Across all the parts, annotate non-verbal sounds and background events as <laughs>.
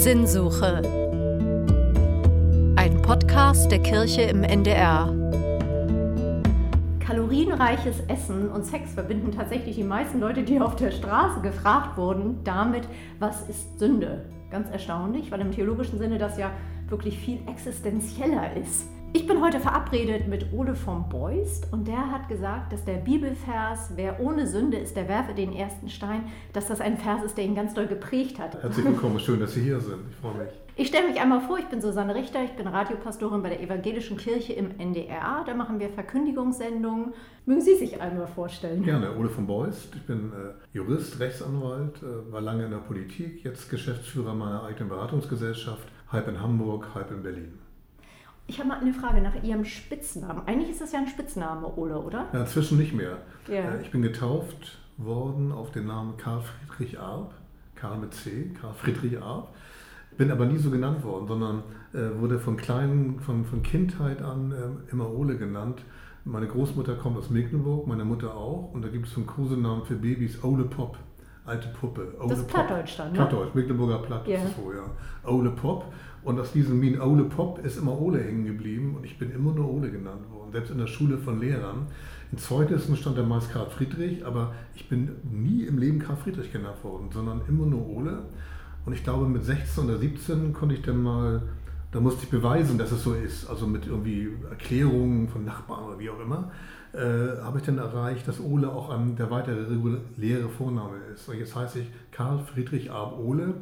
Sinnsuche. Ein Podcast der Kirche im NDR. Kalorienreiches Essen und Sex verbinden tatsächlich die meisten Leute, die auf der Straße gefragt wurden, damit, was ist Sünde? Ganz erstaunlich, weil im theologischen Sinne das ja wirklich viel existenzieller ist. Ich bin heute verabredet mit Ole vom Beust und der hat gesagt, dass der Bibelvers, wer ohne Sünde ist, der werfe den ersten Stein, dass das ein Vers ist, der ihn ganz doll geprägt hat. Herzlich willkommen, schön, dass Sie hier sind. Ich freue mich. Ich stelle mich einmal vor, ich bin Susanne Richter, ich bin Radiopastorin bei der Evangelischen Kirche im NDR. Da machen wir Verkündigungssendungen. Mögen Sie sich einmal vorstellen? Gerne, Ole von Beust. Ich bin äh, Jurist, Rechtsanwalt, äh, war lange in der Politik, jetzt Geschäftsführer meiner eigenen Beratungsgesellschaft, halb in Hamburg, halb in Berlin. Ich habe mal eine Frage nach Ihrem Spitznamen. Eigentlich ist das ja ein Spitzname, Ole, oder? Ja, inzwischen nicht mehr. Ja. Äh, Ich bin getauft worden auf den Namen Karl Friedrich Arp, Karl mit C, Karl Friedrich Arp. Bin aber nie so genannt worden, sondern äh, wurde von kleinen, von, von Kindheit an äh, immer Ole genannt. Meine Großmutter kommt aus Mecklenburg, meine Mutter auch. Und da gibt es so einen Kosenamen für Babys, Ole Pop, alte Puppe. Ole Das ist Pop. Plattdeutsch dann, ne? Plattdeutsch, Mecklenburger Platt es so, ja. Ole Pop. Und aus diesem Mean Ole Pop ist immer Ole hängen geblieben und ich bin immer nur Ole genannt worden, selbst in der Schule von Lehrern. In Zeugnissen stand der meist Karl Friedrich, aber ich bin nie im Leben Karl Friedrich genannt worden, sondern immer nur Ole. Und ich glaube, mit 16 oder 17 konnte ich dann mal, da musste ich beweisen, dass es so ist, also mit irgendwie Erklärungen von Nachbarn oder wie auch immer, äh, habe ich dann erreicht, dass Ole auch ein, der weitere reguläre Vorname ist. Und jetzt heiße ich Karl Friedrich Arp Ole.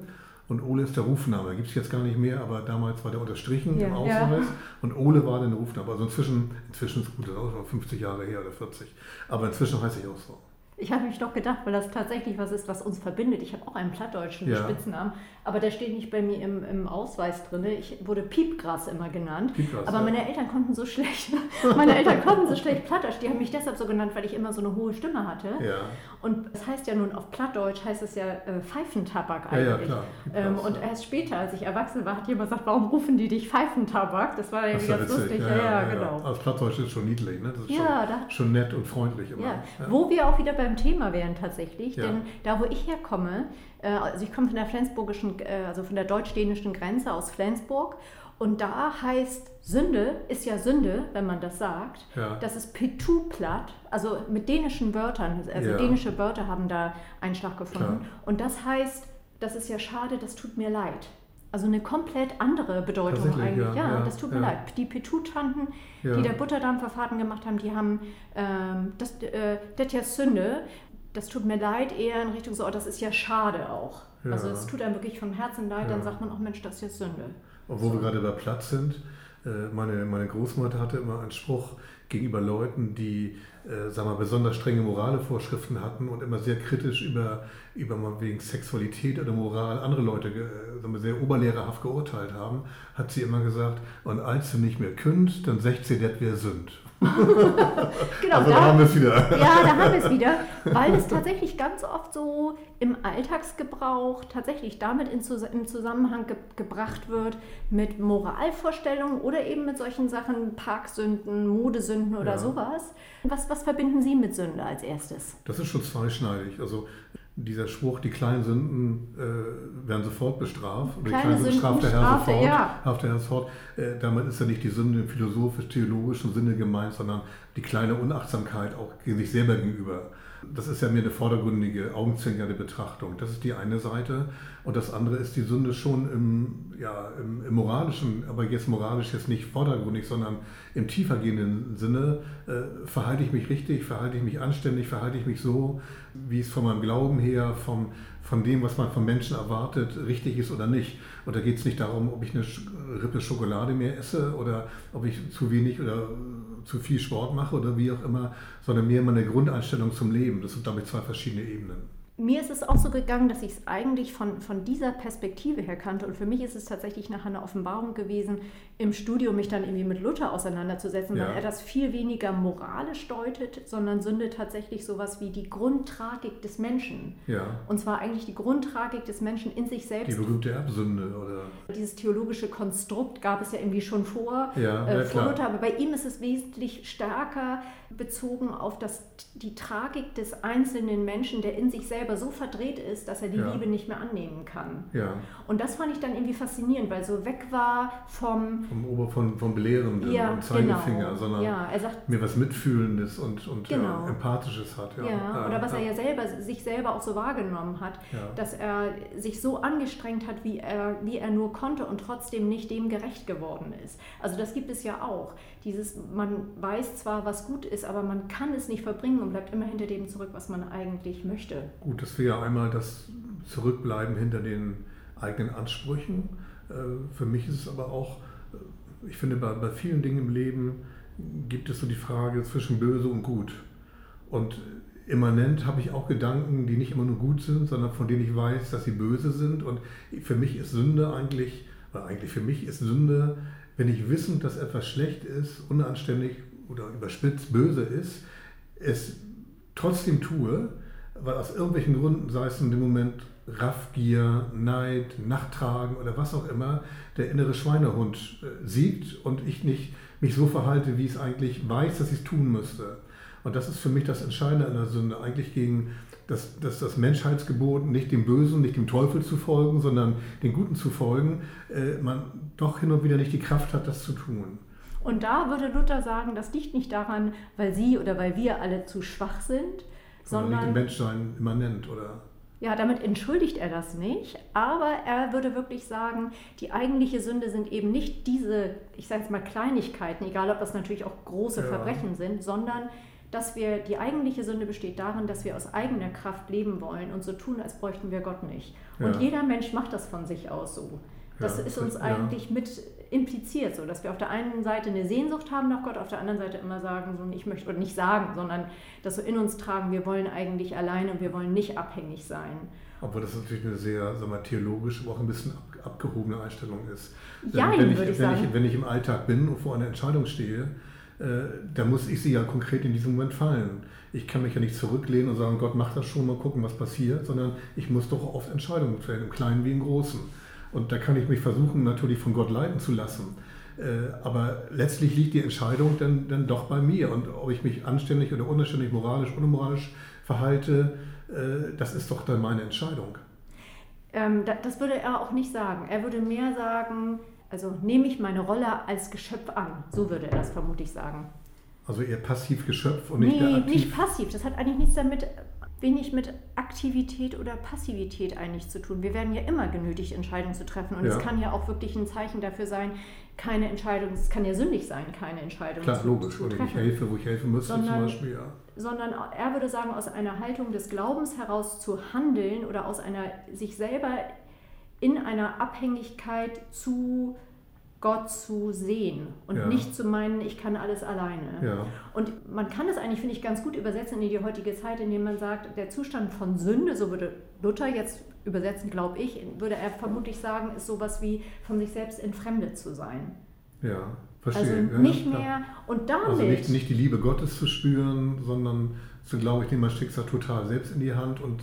Und Ole ist der Rufname. Gibt es jetzt gar nicht mehr, aber damals war der unterstrichen Ja. im Ausweis. Und Ole war dann der Rufname. Also inzwischen, inzwischen ist gut, das ist auch schon 50 Jahre her oder 40. Aber inzwischen heiße ich auch so. Ich habe mich doch gedacht, weil das tatsächlich was ist, was uns verbindet. Ich habe auch einen plattdeutschen Ja. Spitznamen, aber der steht nicht bei mir im, im Ausweis drin. Ich wurde Piepgras immer genannt. Piepgras, aber ja. meine Eltern konnten so schlecht, <laughs> meine Eltern konnten so schlecht Plattdeutsch. Die haben mich deshalb so genannt, weil ich immer so eine hohe Stimme hatte. Ja. Und es heißt ja nun auf Plattdeutsch heißt es ja äh, Pfeifentabak Ja, ja, eigentlich. klar. ähm, und erst später, als ich erwachsen war, hat jemand gesagt, warum rufen die dich Pfeifentabak? Das war Das irgendwie ja ganz lustig. Ja, ja, genau. Als Plattdeutsch ist schon niedlich, ne? Das ist Ja, schon, da- schon nett und freundlich immer. Wo wir auch wieder beim Thema wären tatsächlich, Ja. denn da wo ich herkomme, äh, also ich komme von der flensburgischen, äh, also von der deutsch-dänischen Grenze aus Flensburg und da heißt Sünde ist ja Sünde, wenn man das sagt. Ja. Das ist Petu-Platt, also mit dänischen Wörtern, also Ja. dänische Wörter haben da Einschlag gefunden. Klar. Und das heißt, das ist ja schade, das tut mir leid. Also eine komplett andere Bedeutung eigentlich. ja, Ja, ja, das tut mir ja. leid. Die Petu-Tanten, die der Butterdampferfahrten gemacht haben, die haben ähm, das, äh, das ist ja Sünde. Das tut mir leid, eher in Richtung so, oh, das ist ja schade auch. Also es tut einem wirklich von Herzen leid, dann sagt man auch, Mensch, das ist ja Sünde. Und wo wir gerade bei Platz sind, meine, meine Großmutter hatte immer einen Spruch gegenüber Leuten, die äh, sagen wir, besonders strenge Moralevorschriften hatten und immer sehr kritisch über, über mal wegen Sexualität oder Moral andere Leute äh, wir, sehr oberlehrerhaft geurteilt haben, hat sie immer gesagt, und als du nicht mehr könnt, dann sagt sie, das wäre Sünd. <laughs> Genau, also da haben wir es wieder. Ja, da haben wir es wieder, weil es tatsächlich ganz oft so im Alltagsgebrauch tatsächlich damit in im Zusammenhang ge gebracht wird mit Moralvorstellungen oder eben mit solchen Sachen, Parksünden, Modesünden oder Ja. sowas. Was, was verbinden Sie mit Sünde als erstes? Das ist schon zweischneidig. Also dieser Spruch, die kleinen Sünden äh, werden sofort bestraft. Oder Kleine die kleinen Sünden straft der Herr er, sofort. ja. der Herr sofort. Äh, damit ist ja nicht die Sünde im philosophisch-theologischen Sinne gemeint, sondern die kleine Unachtsamkeit auch sich selber gegenüber. Das ist ja mehr eine vordergründige, augenzwinkernde Betrachtung. Das ist die eine Seite. Und das andere ist die Sünde schon im, ja, im, im moralischen, aber jetzt moralisch jetzt nicht vordergründig, sondern im tiefergehenden Sinne. Äh, verhalte ich mich richtig, verhalte ich mich anständig, verhalte ich mich so, wie es von meinem Glauben her, vom, von dem, was man von Menschen erwartet, richtig ist oder nicht. Und da geht es nicht darum, ob ich eine Rippe Schokolade mehr esse oder ob ich zu wenig oder zu viel Sport mache oder wie auch immer, sondern mehr meine Grundeinstellung zum Leben. Das sind, ich, zwei verschiedene Ebenen. Mir ist es auch so gegangen, dass ich es eigentlich von, von dieser Perspektive her kannte. Und für mich ist es tatsächlich nachher eine Offenbarung gewesen, im Studium mich dann irgendwie mit Luther auseinanderzusetzen, Ja. weil er das viel weniger moralisch deutet, sondern Sünde tatsächlich sowas wie die Grundtragik des Menschen. Ja. Und zwar eigentlich die Grundtragik des Menschen in sich Die selbst. berühmte Erbsünde oder Dieses theologische Konstrukt gab es ja irgendwie schon vor, Ja, äh, vor. Luther, aber bei ihm ist es wesentlich stärker bezogen auf das, die Tragik des einzelnen Menschen, der in sich selber so verdreht ist, dass er die. Liebe nicht mehr annehmen kann. Ja, Und das fand ich dann irgendwie faszinierend, weil so weg war vom vom Ober von, vom Belehrenden ja, und Zeigefinger, genau. sondern ja, sagt mir was Mitfühlendes und, und Genau. ja, Empathisches hat. Ja, oder was er ja selber, sich selber auch so wahrgenommen hat, dass er sich so angestrengt hat, wie er, wie er nur konnte und trotzdem nicht dem gerecht geworden ist. Also das gibt es ja auch. Dieses, man weiß zwar, was gut ist, aber man kann es nicht verbringen und bleibt immer hinter dem zurück, was man eigentlich möchte. Gut, das wäre ja einmal das Zurückbleiben hinter den eigenen Ansprüchen. Äh, Für mich ist es aber auch, ich finde, bei, bei vielen Dingen im Leben gibt es so die Frage zwischen böse und gut. Und immanent habe ich auch Gedanken, die nicht immer nur gut sind, sondern von denen ich weiß, dass sie böse sind. Und für mich ist Sünde eigentlich, oder eigentlich für mich ist Sünde, wenn ich wissend, dass etwas schlecht ist, unanständig oder überspitzt böse ist, es trotzdem tue, weil aus irgendwelchen Gründen, sei es in dem Moment Raffgier, Neid, Nachtragen oder was auch immer, der innere Schweinehund äh, siegt und ich nicht mich so verhalte, wie ich es eigentlich weiß, dass ich es tun müsste. Und das ist für mich das Entscheidende an der Sünde, eigentlich gegen das, das, das Menschheitsgebot, nicht dem Bösen, nicht dem Teufel zu folgen, sondern den Guten zu folgen, äh, man doch hin und wieder nicht die Kraft hat, das zu tun. Und da würde Luther sagen, das liegt nicht daran, weil sie oder weil wir alle zu schwach sind, Sondern nicht im sondern Menschsein immanent, oder? Ja, damit entschuldigt er das nicht, aber er würde wirklich sagen, die eigentliche Sünde sind eben nicht diese, ich sage jetzt mal Kleinigkeiten, egal ob das natürlich auch große Ja. Verbrechen sind, sondern dass wir, die eigentliche Sünde besteht darin, dass wir aus eigener Kraft leben wollen und so tun, als bräuchten wir Gott nicht. Und Ja. jeder Mensch macht das von sich aus so. Das Ja, ist uns eigentlich mit impliziert, so dass wir auf der einen Seite eine Sehnsucht haben nach Gott, auf der anderen Seite immer sagen, so ich möchte, oder nicht sagen, sondern das so in uns tragen, wir wollen eigentlich alleine und wir wollen nicht abhängig sein. Obwohl das natürlich eine sehr sagen wir, theologisch, aber auch ein bisschen ab, abgehobene Einstellung ist. Jein, wenn, ich, würde ich wenn, sagen. ich, wenn ich im Alltag bin und vor einer Entscheidung stehe, äh, dann muss ich sie ja konkret in diesem Moment fallen. Ich kann mich ja nicht zurücklehnen und sagen, Gott macht das schon, mal gucken, was passiert, sondern ich muss doch oft Entscheidungen fällen, im Kleinen wie im Großen. Und da kann ich mich versuchen, natürlich von Gott leiten zu lassen. Äh, Aber letztlich liegt die Entscheidung dann, dann doch bei mir. Und ob ich mich anständig oder unanständig, moralisch, unmoralisch verhalte, äh, das ist doch dann meine Entscheidung. Ähm, da, das würde er auch nicht sagen. Er würde mehr sagen, also nehme ich meine Rolle als Geschöpf an. So würde er das vermutlich sagen. Also eher passiv Geschöpf und nicht nee, der aktiv. nicht passiv. Das hat eigentlich nichts damit, wenig mit Aktivität oder Passivität eigentlich zu tun. Wir werden ja immer genötigt, Entscheidungen zu treffen. Und Ja. es kann ja auch wirklich ein Zeichen dafür sein, keine Entscheidung, es kann ja sündig sein, keine Entscheidung Klar, zu, logisch. zu Und ich treffen. helfe, wo ich helfen müsste zum Sondern- Beispiel. Ja. sondern er würde sagen, aus einer Haltung des Glaubens heraus zu handeln oder aus einer sich selber in einer Abhängigkeit zu Gott zu sehen und Ja. nicht zu meinen, ich kann alles alleine. Ja. Und man kann das eigentlich, finde ich, ganz gut übersetzen in die heutige Zeit, indem man sagt, der Zustand von Sünde, so würde Luther jetzt übersetzen, glaube ich, würde er vermutlich sagen, ist sowas wie von sich selbst entfremdet zu sein. ja, verstehe. Also nicht ja. mehr und damit. Also nicht, nicht die Liebe Gottes zu spüren, sondern zu glauben, ich nehme mein Schicksal total selbst in die Hand und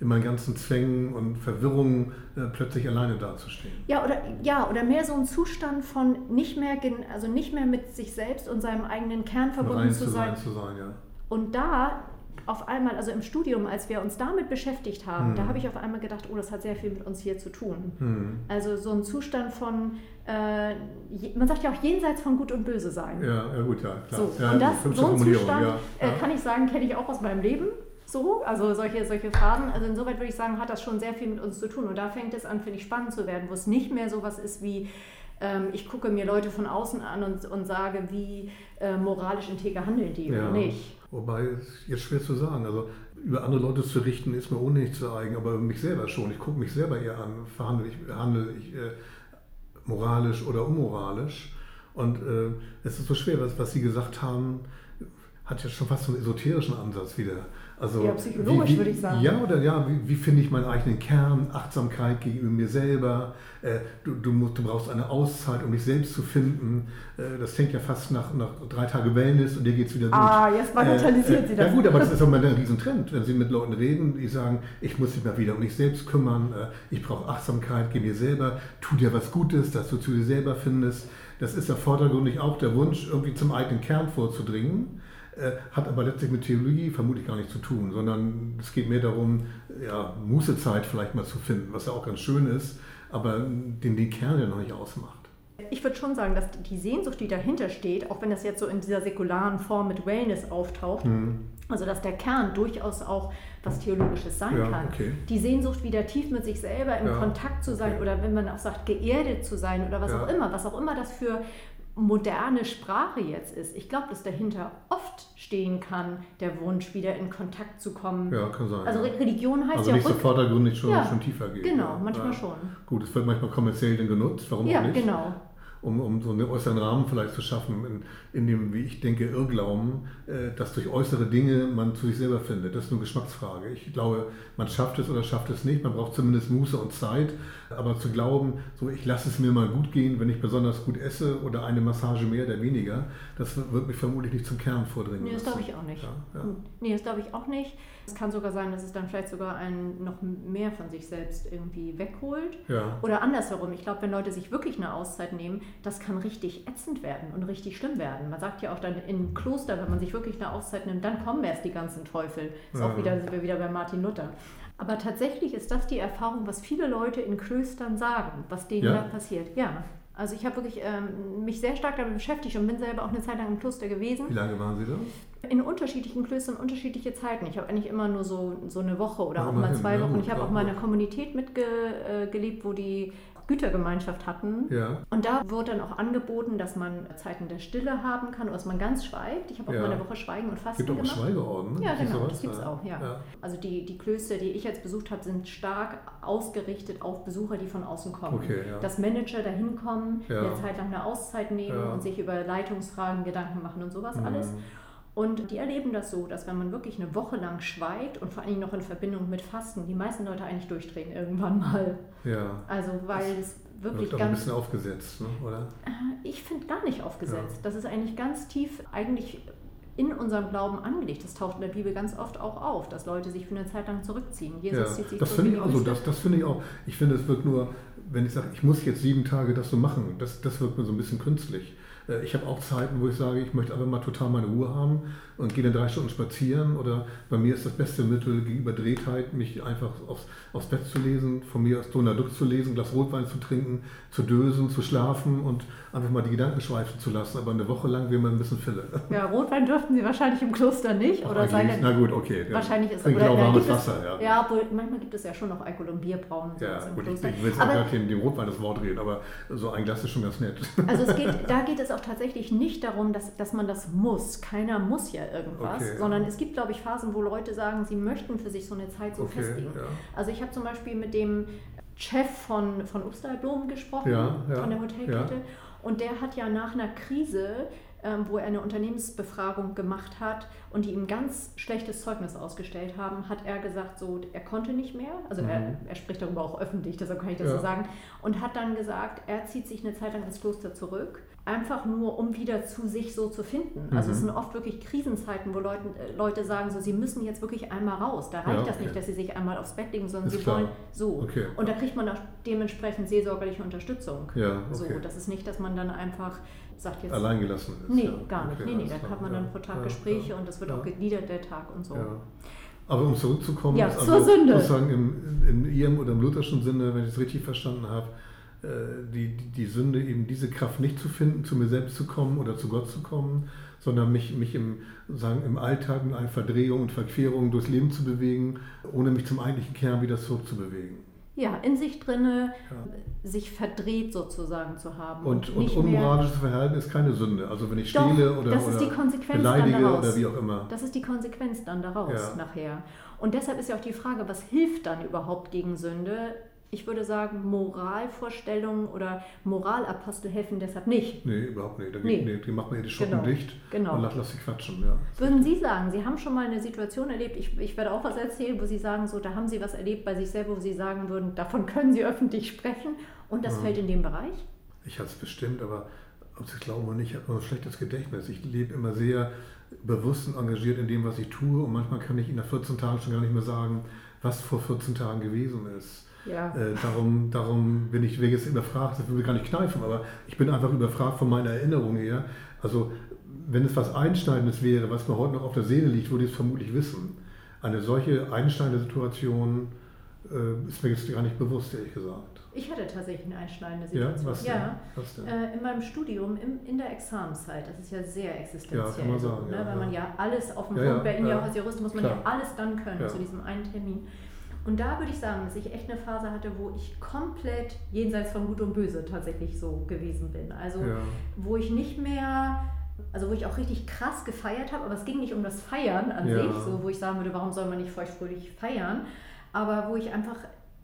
in meinen ganzen Zwängen und Verwirrungen äh, plötzlich alleine dazustehen. Ja, oder, ja, oder mehr so ein Zustand von nicht mehr, also nicht mehr mit sich selbst und seinem eigenen Kern verbunden zu zu sein. sein, zu sein, ja. Und da auf einmal, also im Studium, als wir uns damit beschäftigt haben, Hm. da habe ich auf einmal gedacht, oh, das hat sehr viel mit uns hier zu tun. Hm. Also so ein Zustand von, äh, je- man sagt ja auch jenseits von Gut und Böse sein. Ja, ja gut, ja, klar. So, ja, und das, so ein Zustand, ja, äh, kann ich sagen, kenne ich auch aus meinem Leben. So, also solche, solche Phasen. Also insoweit würde ich sagen, hat das schon sehr viel mit uns zu tun. Und da fängt es an, finde ich, spannend zu werden, wo es nicht mehr sowas ist wie, ähm, ich gucke mir Leute von außen an und, und sage, wie äh, moralisch integer handeln die Ja. oder nicht. Wobei, jetzt schwer zu sagen. Also über andere Leute zu richten, ist mir ohnehin nicht zu eigen, aber mich selber schon. Ich gucke mich selber eher an, verhandle ich, handle ich äh, moralisch oder unmoralisch. Und äh, es ist so schwer, was, was Sie gesagt haben, hat ja schon fast so einen esoterischen Ansatz wieder. Also, Ja, psychologisch wie, wie, würde ich sagen. Ja, oder ja, wie, wie finde ich meinen eigenen Kern, Achtsamkeit gegenüber mir selber. Äh, du, du, musst, du brauchst eine Auszeit, um dich selbst zu finden. Äh, das fängt ja fast nach, nach drei Tagen Wellness und dir geht es wieder gut. Ah, jetzt bagatellisiert sie das. Ja gut, aber das <laughs> ist auch mal ein Riesentrend, wenn Sie mit Leuten reden, die sagen, ich muss mich mal wieder um mich selbst kümmern, äh, ich brauche Achtsamkeit, geh mir selber, tu dir was Gutes, dass du zu dir selber findest. Das ist ja vordergründig auch der Wunsch, irgendwie zum eigenen Kern vorzudringen. Äh, hat aber letztlich mit Theologie vermutlich gar nichts zu tun, sondern es geht mehr darum, ja, Mußezeit vielleicht mal zu finden, was ja auch ganz schön ist, aber den, den Kern ja noch nicht ausmacht. Ich würde schon sagen, dass die Sehnsucht, die dahinter steht, auch wenn das jetzt so in dieser säkularen Form mit Wellness auftaucht, mhm. also dass der Kern durchaus auch was Theologisches sein ja, kann. Okay. Die Sehnsucht, wieder tief mit sich selber in ja, Kontakt zu sein okay. oder wenn man auch sagt, geerdet zu sein oder was ja. auch immer, was auch immer das für moderne Sprache jetzt ist. Ich glaube, dass dahinter oft stehen kann, der Wunsch, wieder in Kontakt zu kommen. Ja, kann sein. Also Religion heißt also ja nicht so vordergründig schon, ja, schon tiefer gehen. Genau, manchmal ja. schon. Gut, es wird manchmal kommerziell dann genutzt, warum ja, auch nicht? Ja, genau um, um so einen äußeren Rahmen vielleicht zu schaffen, in, in dem, wie ich denke, Irrglauben, äh, dass durch äußere Dinge man zu sich selber findet. Das ist nur Geschmacksfrage. Ich glaube, man schafft es oder schafft es nicht. Man braucht zumindest Muße und Zeit. Aber zu glauben, so ich lasse es mir mal gut gehen, wenn ich besonders gut esse oder eine Massage mehr oder weniger, das wird mich vermutlich nicht zum Kern vordringen. Nee, das glaube ich auch nicht. Ja, ja. Nee, das glaube ich auch nicht. Es kann sogar sein, dass es dann vielleicht sogar einen noch mehr von sich selbst irgendwie wegholt. Ja. Oder andersherum. Ich glaube, wenn Leute sich wirklich eine Auszeit nehmen, das kann richtig ätzend werden und richtig schlimm werden. Man sagt ja auch dann im Kloster, wenn man sich wirklich eine Auszeit nimmt, dann kommen erst die ganzen Teufel. Das ist ja. auch wieder, sind wir wieder bei Martin Luther. Aber tatsächlich ist das die Erfahrung, was viele Leute in Klöstern sagen, was denen ja. da passiert. Ja. Also ich habe wirklich ähm, mich sehr stark damit beschäftigt und bin selber auch eine Zeit lang im Kloster gewesen. Wie lange waren Sie da? In unterschiedlichen Klöstern unterschiedliche Zeiten. Ich habe eigentlich immer nur so, so eine Woche oder ja, auch mal zwei Wochen. Ich habe auch mal in einer Kommunität mitgelebt, äh, wo die Gütergemeinschaft hatten. Ja. Und da wurde dann auch angeboten, dass man Zeiten der Stille haben kann oder dass man ganz schweigt. Ich habe auch ja. mal eine Woche Schweigen und Fasten gibt gemacht. Schweigeorden, ne? Ja, genau, das gibt es auch, ja. Also die, die Klöster, die ich jetzt besucht habe, sind stark ausgerichtet auf Besucher, die von außen kommen. Okay. Dass Manager dahin kommen, eine Zeit lang eine Auszeit nehmen und sich über Leitungsfragen Gedanken machen und sowas mhm. alles. Und die erleben das so, dass wenn man wirklich eine Woche lang schweigt und vor allem noch in Verbindung mit Fasten, die meisten Leute eigentlich durchdrehen irgendwann mal. Ja. Also weil es wirklich ganz... ein bisschen aufgesetzt, ne? oder? Äh, ich finde gar nicht aufgesetzt. Ja. Das ist eigentlich ganz tief eigentlich in unserem Glauben angelegt. Das taucht in der Bibel ganz oft auch auf, dass Leute sich für eine Zeit lang zurückziehen. Jesus ja, zieht sich das finde ich also, das, das finde ich auch. Ich finde, es wird nur, wenn ich sage, ich muss jetzt sieben Tage das so machen, das, das wird mir so ein bisschen künstlich. Äh, ich habe auch Zeiten, wo ich sage, ich möchte einfach mal total meine Ruhe haben und gehe dann drei Stunden spazieren. Oder bei mir ist das beste Mittel gegenüber Drehtheit, mich einfach aufs, aufs Bett zu lesen, von mir aus Donald Duck zu lesen, Glas Rotwein zu trinken, zu dösen, zu schlafen und einfach mal die Gedanken schweifen zu lassen. Aber eine Woche lang will man ein bisschen Fille. Ja, Rotwein dürften Sie wahrscheinlich im Kloster nicht. Oder seine, na gut, okay. Wahrscheinlich ist es oder, warmes Wasser, ja. Ja, obwohl manchmal gibt es ja schon noch Alkohol und Bierbrauen. Ja, gut, ich, ich will jetzt auch gar dem, dem Rotwein das Wort reden, aber so ein Glas ist schon ganz nett. Also es geht, da geht es auch tatsächlich nicht darum, dass, dass man das muss. Keiner muss ja irgendwas, okay, sondern ja. es gibt, glaube ich, Phasen, wo Leute sagen, sie möchten für sich so eine Zeit so okay, festlegen. Ja. Also ich habe zum Beispiel mit dem Chef von, von Obstalblumen gesprochen, ja, von der Hotelkette. Und der hat ja nach einer Krise, ähm, wo er eine Unternehmensbefragung gemacht hat und die ihm ganz schlechtes Zeugnis ausgestellt haben, hat er gesagt, so er konnte nicht mehr. Also mhm. er, er, spricht darüber auch öffentlich, deshalb kann ich das ja. so sagen. Und hat dann gesagt, er zieht sich eine Zeit lang ins Kloster zurück einfach nur, um wieder zu sich so zu finden. Also mhm. es sind oft wirklich Krisenzeiten, wo Leute, äh, Leute sagen, so, sie müssen jetzt wirklich einmal raus. Da reicht ja, okay. das nicht, dass sie sich einmal aufs Bett legen, sondern Ist sie klar. wollen so. Okay. Und da kriegt man auch dementsprechend seelsorgerliche Unterstützung. Ja, okay. So, das ist nicht, dass man dann einfach sagt jetzt... Allein gelassen ist. Nee, ja. gar nicht. nee, nee, da hat man dann pro Tag Gespräche und das wird auch gegliedert, der Tag und so. Aber um zurückzukommen, ja, zur also, sozusagen im, im ihrem oder im lutherschen Sinne, wenn ich es richtig verstanden habe, äh, die, die Sünde eben diese Kraft nicht zu finden, zu mir selbst zu kommen oder zu Gott zu kommen, sondern mich, mich im, sagen, im Alltag mit einer Verdrehung und Verquerung durchs Leben zu bewegen, ohne mich zum eigentlichen Kern wieder zurückzubewegen. Ja, in sich drinne ja. sich verdreht sozusagen zu haben. Und, und, und unmoralisches Verhalten ist keine Sünde. Also wenn ich stehle Doch, oder, das ist die Konsequenz beleidige oder wie auch immer. Das ist die Konsequenz dann daraus ja. nachher. Und deshalb ist ja auch die Frage, was hilft dann überhaupt gegen Sünde? Ich würde sagen, Moralvorstellungen oder Moralapostel helfen deshalb nicht. Nee, überhaupt nicht. Da nee. nee, die machen mir die Schotten genau. dicht genau. und lass, lass sie quatschen. Ja. Würden Sie sagen, Sie haben schon mal eine Situation erlebt, ich, ich werde auch was erzählen, wo Sie sagen, so, da haben Sie was erlebt bei sich selber, wo Sie sagen würden, davon können Sie öffentlich sprechen und das ja. fällt in den Bereich? Ich hatte es bestimmt, aber ob Sie es glauben oder nicht, ich habe ein schlechtes Gedächtnis. Ich lebe immer sehr bewusst und engagiert in dem, was ich tue und manchmal kann ich Ihnen nach 14 Tagen schon gar nicht mehr sagen, was vor 14 Tagen gewesen ist. Ja. Äh, darum, darum bin ich jetzt überfragt, das will ich gar nicht kneifen, aber ich bin einfach überfragt von meiner Erinnerung her. Also wenn es was Einschneidendes wäre, was mir heute noch auf der Seele liegt, würde ich es vermutlich wissen. Eine solche einschneidende Situation äh, ist mir jetzt gar nicht bewusst, ehrlich gesagt. Ich hatte tatsächlich eine einschneidende Ja, Situation. was denn? Ja, Was denn? Äh, in meinem Studium, im, in der Examenszeit, das ist ja sehr existenziell, Ja, kann man sagen, ne? ja, weil man ja. ja alles auf dem Ja, Punkt, ja, bei Ihnen ja ja. auch als Jurist muss man Klar. ja alles dann können Ja. zu diesem einen Termin. Und da würde ich sagen, dass ich echt eine Phase hatte, wo ich komplett jenseits von Gut und Böse tatsächlich so gewesen bin. Also Ja. wo ich nicht mehr, also wo ich auch richtig krass gefeiert habe, aber es ging nicht um das Feiern an Ja. sich, so wo ich sagen würde, warum soll man nicht feuchtfröhlich feiern, aber wo ich einfach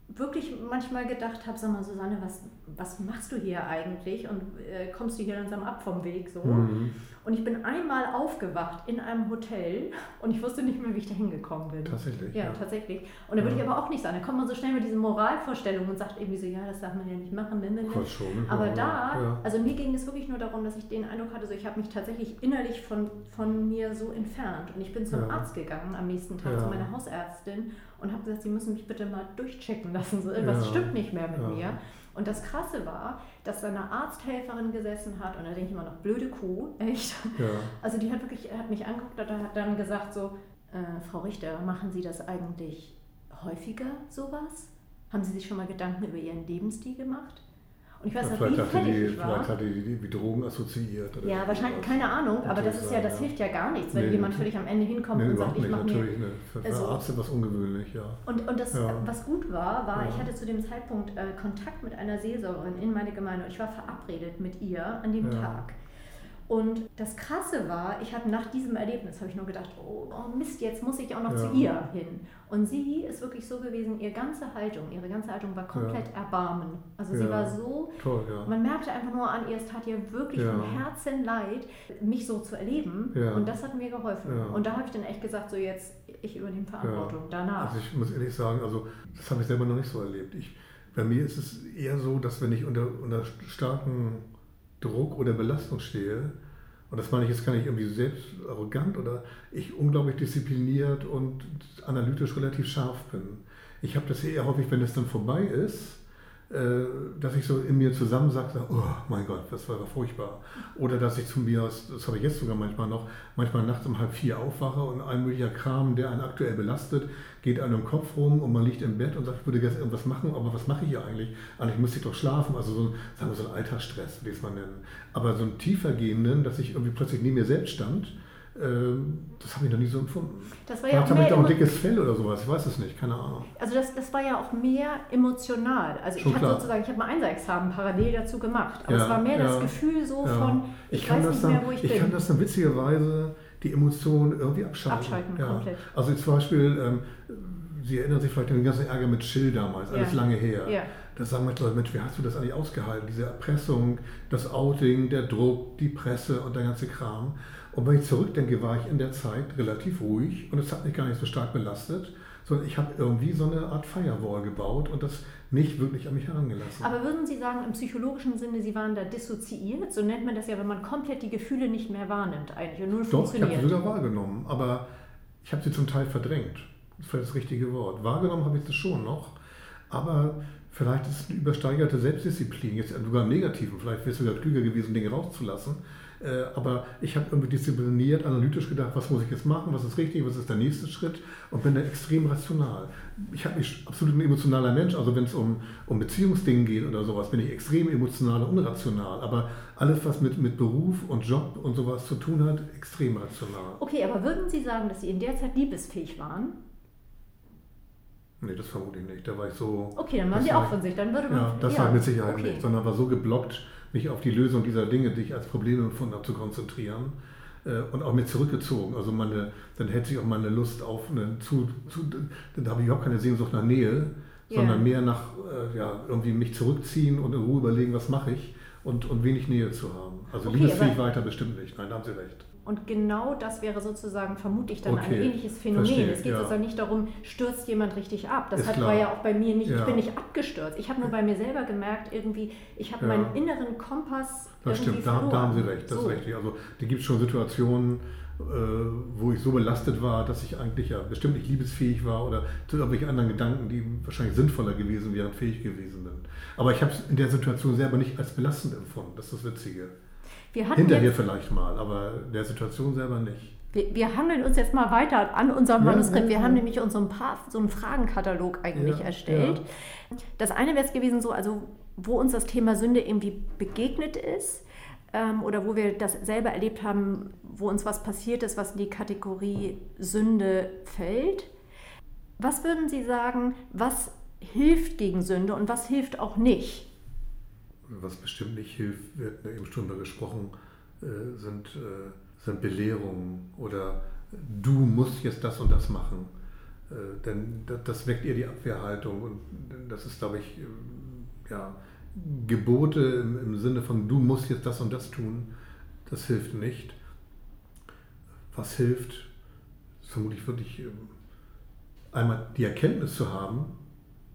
wirklich manchmal gedacht habe, sag mal Susanne, was, was machst du hier eigentlich und äh, kommst du hier langsam ab vom Weg so? Mhm. Und ich bin einmal aufgewacht in einem Hotel und ich wusste nicht mehr, wie ich da hingekommen bin. Tatsächlich. Ja, ja. tatsächlich. Und da würde Ja. ich aber auch nicht sagen, da kommt man so schnell mit diesen Moralvorstellungen und sagt irgendwie so, ja, das darf man ja nicht machen. Ne, ne, ne. Schon, Aber ja, da, also mir ging es wirklich nur darum, dass ich den Eindruck hatte, so ich habe mich tatsächlich innerlich von, von mir so entfernt. Und ich bin zum. Arzt gegangen am nächsten Tag, zu meiner Hausärztin und habe gesagt, sie müssen mich bitte mal durchchecken lassen. So, irgendwas Ja. stimmt nicht mehr mit mir. Und das Krasse war, dass da eine Arzthelferin gesessen hat und da denke ich immer noch, blöde Kuh, <laughs> echt. Ja. Also die hat wirklich, hat mich angeguckt und hat dann gesagt so, äh, Frau Richter, machen Sie das eigentlich häufiger sowas? Haben Sie sich schon mal Gedanken über Ihren Lebensstil gemacht? Und ich weiß Ja, nicht, wie fertig die, ich war. vielleicht hatte die die mit Drogen assoziiert. Oder Ja, wahrscheinlich, keine Ahnung, aber das ist ja, das hilft ja gar nichts, wenn Nee, jemand völlig am Ende hinkommt Nee, und sagt, ich mache mir Natürlich, ne. für, für also- Arzt etwas ungewöhnlich, ja. Und, und das, Ja. was gut war, war, Ja. ich hatte zu dem Zeitpunkt äh, Kontakt mit einer Seelsorgerin in meine Gemeinde und ich war verabredet mit ihr an dem. Tag. Und das Krasse war, ich habe nach diesem Erlebnis, habe ich nur gedacht, oh, oh Mist, jetzt muss ich auch noch Ja. zu ihr hin. Und sie ist wirklich so gewesen, ihre ganze Haltung, ihre ganze Haltung war komplett Erbarmen. Also sie Ja. war so, Toll, ja. man merkte einfach nur an ihr, es tat ihr wirklich Ja. von Herzen leid, mich so zu erleben. Ja. Und das hat mir geholfen. Ja. Und da habe ich dann echt gesagt, so jetzt, ich übernehme Verantwortung danach. Also ich muss ehrlich sagen, also das habe ich selber noch nicht so erlebt. Ich, bei mir ist es eher so, dass wenn ich unter, unter starken Druck oder Belastung stehe, und das meine ich jetzt gar nicht irgendwie selbst arrogant oder ich unglaublich diszipliniert und analytisch relativ scharf bin. Ich habe das eher häufig, wenn es dann vorbei ist, dass ich so in mir zusammensage, sage, oh mein Gott, das war doch furchtbar. Oder dass ich zu mir, das habe ich jetzt sogar manchmal noch, manchmal nachts um halb vier aufwache und ein möglicher Kram, der einen aktuell belastet, geht einem im Kopf rum und man liegt im Bett und sagt, ich würde gerne irgendwas machen, aber was mache ich hier eigentlich? Eigentlich müsste ich doch schlafen, also so ein, sagen wir, so ein Alltagsstress, ich es mal nennen. Aber so einen tiefergehenden, dass ich irgendwie plötzlich neben mir selbst stand, das habe ich noch nie so empfunden. Das war ja Vielleicht auch ich mehr auch ein dickes Fell oder sowas, ich weiß es nicht, keine Ahnung. Also das, das war ja auch mehr emotional. Also Schon ich habe sozusagen, ich habe mein Einser-Examen parallel dazu gemacht. Aber Ja, es war mehr das ja, Gefühl so Ja. von, ich, kann weiß das nicht dann, mehr, wo ich, ich bin. kann das dann witzigerweise die Emotionen irgendwie abschalten. Abschalten, ja. komplett. Also zum Beispiel, ähm, Sie erinnern sich vielleicht an den ganzen Ärger mit Chill damals, alles lange her. Ja. Da sagen manche Leute, Mensch, wie hast du das eigentlich ausgehalten? Diese Erpressung, das Outing, der Druck, die Presse und der ganze Kram. Und wenn ich zurückdenke, war ich in der Zeit relativ ruhig und es hat mich gar nicht so stark belastet, sondern ich habe irgendwie so eine Art Firewall gebaut und das nicht wirklich an mich herangelassen. Aber würden Sie sagen, im psychologischen Sinne, Sie waren da dissoziiert? So nennt man das ja, wenn man komplett die Gefühle nicht mehr wahrnimmt eigentlich und nur Doch, ich habe funktioniert. sie sogar wahrgenommen, aber ich habe sie zum Teil verdrängt. Das ist vielleicht das richtige Wort. Wahrgenommen habe ich das schon noch, aber vielleicht ist es eine übersteigerte Selbstdisziplin, jetzt sogar im Negativen. Vielleicht wäre es sogar klüger gewesen, Dinge rauszulassen. Äh, Aber ich habe irgendwie diszipliniert, analytisch gedacht, was muss ich jetzt machen, was ist richtig, was ist der nächste Schritt und bin da extrem rational. Ich habe mich absolut ein emotionaler Mensch, also wenn es um, um Beziehungsdingen geht oder sowas, bin ich extrem emotional und unrational. Aber alles, was mit, mit Beruf und Job und sowas zu tun hat, extrem rational. Okay, aber würden Sie sagen, dass Sie in der Zeit liebesfähig waren? Nee, das vermute ich nicht. Da war ich so. Okay, dann waren Sie war auch ich- von sich. Dann würde man. Ja, das war ich mit Sicherheit okay. nicht, sondern war so geblockt, mich auf die Lösung dieser Dinge, die ich als Probleme empfunden habe, zu konzentrieren äh, und auch mit zurückgezogen. Also meine, dann hätte sich auch meine Lust auf eine zu, zu dann habe ich überhaupt keine Sehnsucht nach Nähe, sondern Ja. mehr nach äh, ja, irgendwie mich zurückziehen und in Ruhe überlegen, was mache ich und, und wenig Nähe zu haben. Also Okay, liebesfähig weiter bestimmt nicht. Nein, da haben Sie recht. Und genau das wäre sozusagen, vermute ich, dann ein Okay, ähnliches Phänomen. verstehe, es geht ja. sozusagen nicht darum, stürzt jemand richtig ab. Das Ist hat, klar. war ja auch bei mir nicht, ich Ja. bin nicht abgestürzt. Ich habe nur bei mir selber gemerkt, irgendwie, ich habe Ja. meinen inneren Kompass Das stimmt, da, da haben Sie recht, das so. ist richtig. Also die gibt es schon Situationen, äh, wo ich so belastet war, dass ich eigentlich ja bestimmt nicht liebesfähig war oder zu irgendwelchen anderen Gedanken, die wahrscheinlich sinnvoller gewesen wären, fähig gewesen bin. Aber ich habe es in der Situation selber nicht als belastend empfunden, das ist das Witzige. Hinterher jetzt, vielleicht mal, aber der Situation selber nicht. Wir, wir, hangeln uns jetzt mal weiter an unserem ja, Manuskript. Wir ja, haben nämlich uns so, ein paar, so einen Fragenkatalog eigentlich erstellt. Das eine wäre es gewesen, so, also wo uns das Thema Sünde irgendwie begegnet ist ähm, oder wo wir das selber erlebt haben, wo uns was passiert ist, was in die Kategorie Sünde fällt. Was würden Sie sagen, was hilft gegen Sünde und was hilft auch nicht? Was bestimmt nicht hilft, wir hatten ja eben schon darüber gesprochen, äh, sind, äh, sind Belehrungen oder du musst jetzt das und das machen. Äh, denn das weckt ihr die Abwehrhaltung und das ist, glaube ich, ja, Gebote im, Sinne von du musst jetzt das und das tun, das hilft nicht. Was hilft, ist vermutlich wirklich einmal die Erkenntnis zu haben,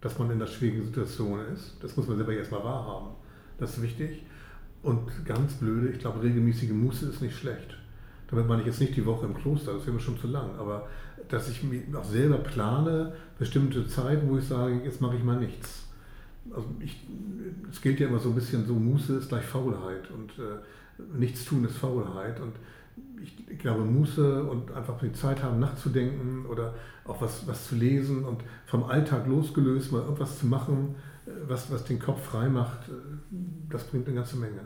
dass man in einer schwierigen Situation ist. Das muss man selber erstmal wahrhaben. Das ist wichtig. Und ganz blöde, ich glaube, regelmäßige Muße ist nicht schlecht. Damit meine ich jetzt nicht die Woche im Kloster, das wäre mir schon zu lang, aber dass ich mir auch selber plane, bestimmte Zeiten, wo ich sage, jetzt mache ich mal nichts. Also ich, es gilt ja immer so ein bisschen so, Muße ist gleich Faulheit und äh, nichts tun ist Faulheit. Und ich, ich glaube, Muße und einfach die Zeit haben, nachzudenken oder auch was, was zu lesen und vom Alltag losgelöst mal irgendwas zu machen, was, was den Kopf frei macht, äh, das bringt eine ganze Menge.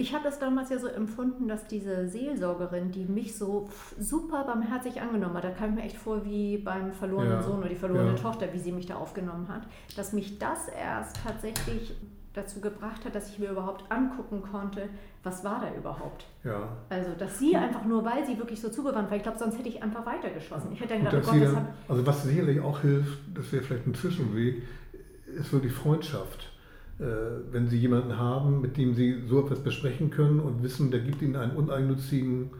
Ich habe es damals ja so empfunden, dass diese Seelsorgerin, die mich so super barmherzig angenommen hat, da kam ich mir echt vor wie beim verlorenen ja, Sohn oder die verlorene ja. Tochter, wie sie mich da aufgenommen hat, dass mich das erst tatsächlich dazu gebracht hat, dass ich mir überhaupt angucken konnte, was war da überhaupt. Ja. Also, dass sie einfach nur, weil sie wirklich so zugewandt war, ich glaube, sonst hätte ich einfach weitergeschossen. Ich hätte dann gedacht, oh Gott, dann, Also, was sicherlich auch hilft, das wäre vielleicht ein Zwischenweg, ist wirklich Freundschaft. Äh, wenn Sie jemanden haben, mit dem Sie so etwas besprechen können und wissen, der gibt Ihnen einen uneigennützigen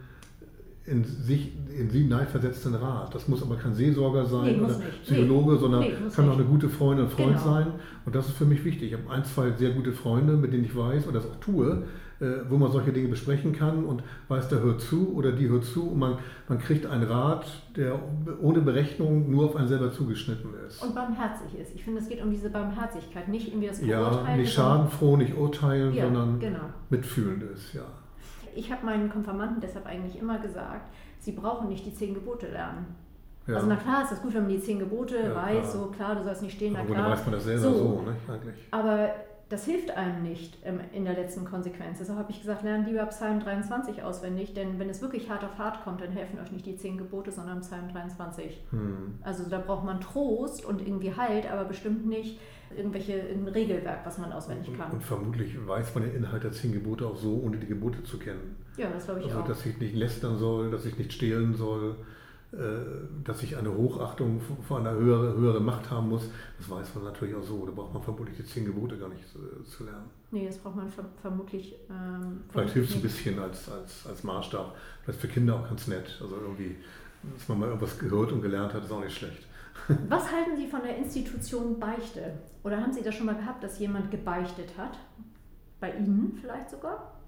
in sich in sie hineinversetzten Rat. Das muss aber kein Seelsorger sein nee, oder. Psychologe, nee. sondern nee, kann auch eine gute Freundin und Freund genau. sein. Und das ist für mich wichtig. Ich habe ein, zwei sehr gute Freunde, mit denen ich weiß und das auch tue, äh, wo man solche Dinge besprechen kann und weiß, der hört zu oder die hört zu und man, man kriegt einen Rat, der ohne Berechnung nur auf einen selber zugeschnitten ist. Und barmherzig ist. Ich finde, es geht um diese Barmherzigkeit, nicht irgendwie das Verurteilen. Ja, nicht schadenfroh, nicht urteilen, ja, sondern genau. mitfühlend ist, ja. Ich habe meinen Konfirmanden deshalb eigentlich immer gesagt, sie brauchen nicht die zehn Gebote lernen. Ja. Also na klar ist das gut, wenn man die zehn Gebote ja, weiß, klar. so klar, du sollst nicht stehen, na klar. Aber weiß man das selber so, so ne, eigentlich. Aber das hilft einem nicht in der letzten Konsequenz. Deshalb habe ich gesagt, lernt lieber Psalm 23 auswendig, denn wenn es wirklich hart auf hart kommt, dann helfen euch nicht die zehn Gebote, sondern Psalm 23. Hm. Also da braucht man Trost und irgendwie Halt, aber bestimmt nicht irgendwelche ein Regelwerk, was man auswendig kann. Und, und, vermutlich weiß man den Inhalt der zehn Gebote auch so, ohne die Gebote zu kennen. Ja, das glaube ich also, auch. Dass ich nicht lästern soll, dass ich nicht stehlen soll, äh, dass ich eine Hochachtung vor einer höheren höhere Macht haben muss, das weiß man natürlich auch so. Da braucht man vermutlich die zehn Gebote gar nicht äh, zu lernen. Nee, das braucht man vermutlich. Ähm, Vielleicht hilft es ein bisschen als, als, als Maßstab. Vielleicht für Kinder auch ganz nett. Also irgendwie, dass man mal irgendwas gehört und gelernt hat, ist auch nicht schlecht. Was halten Sie von der Institution Beichte? Oder haben Sie das schon mal gehabt, dass jemand gebeichtet hat? Bei Ihnen vielleicht sogar?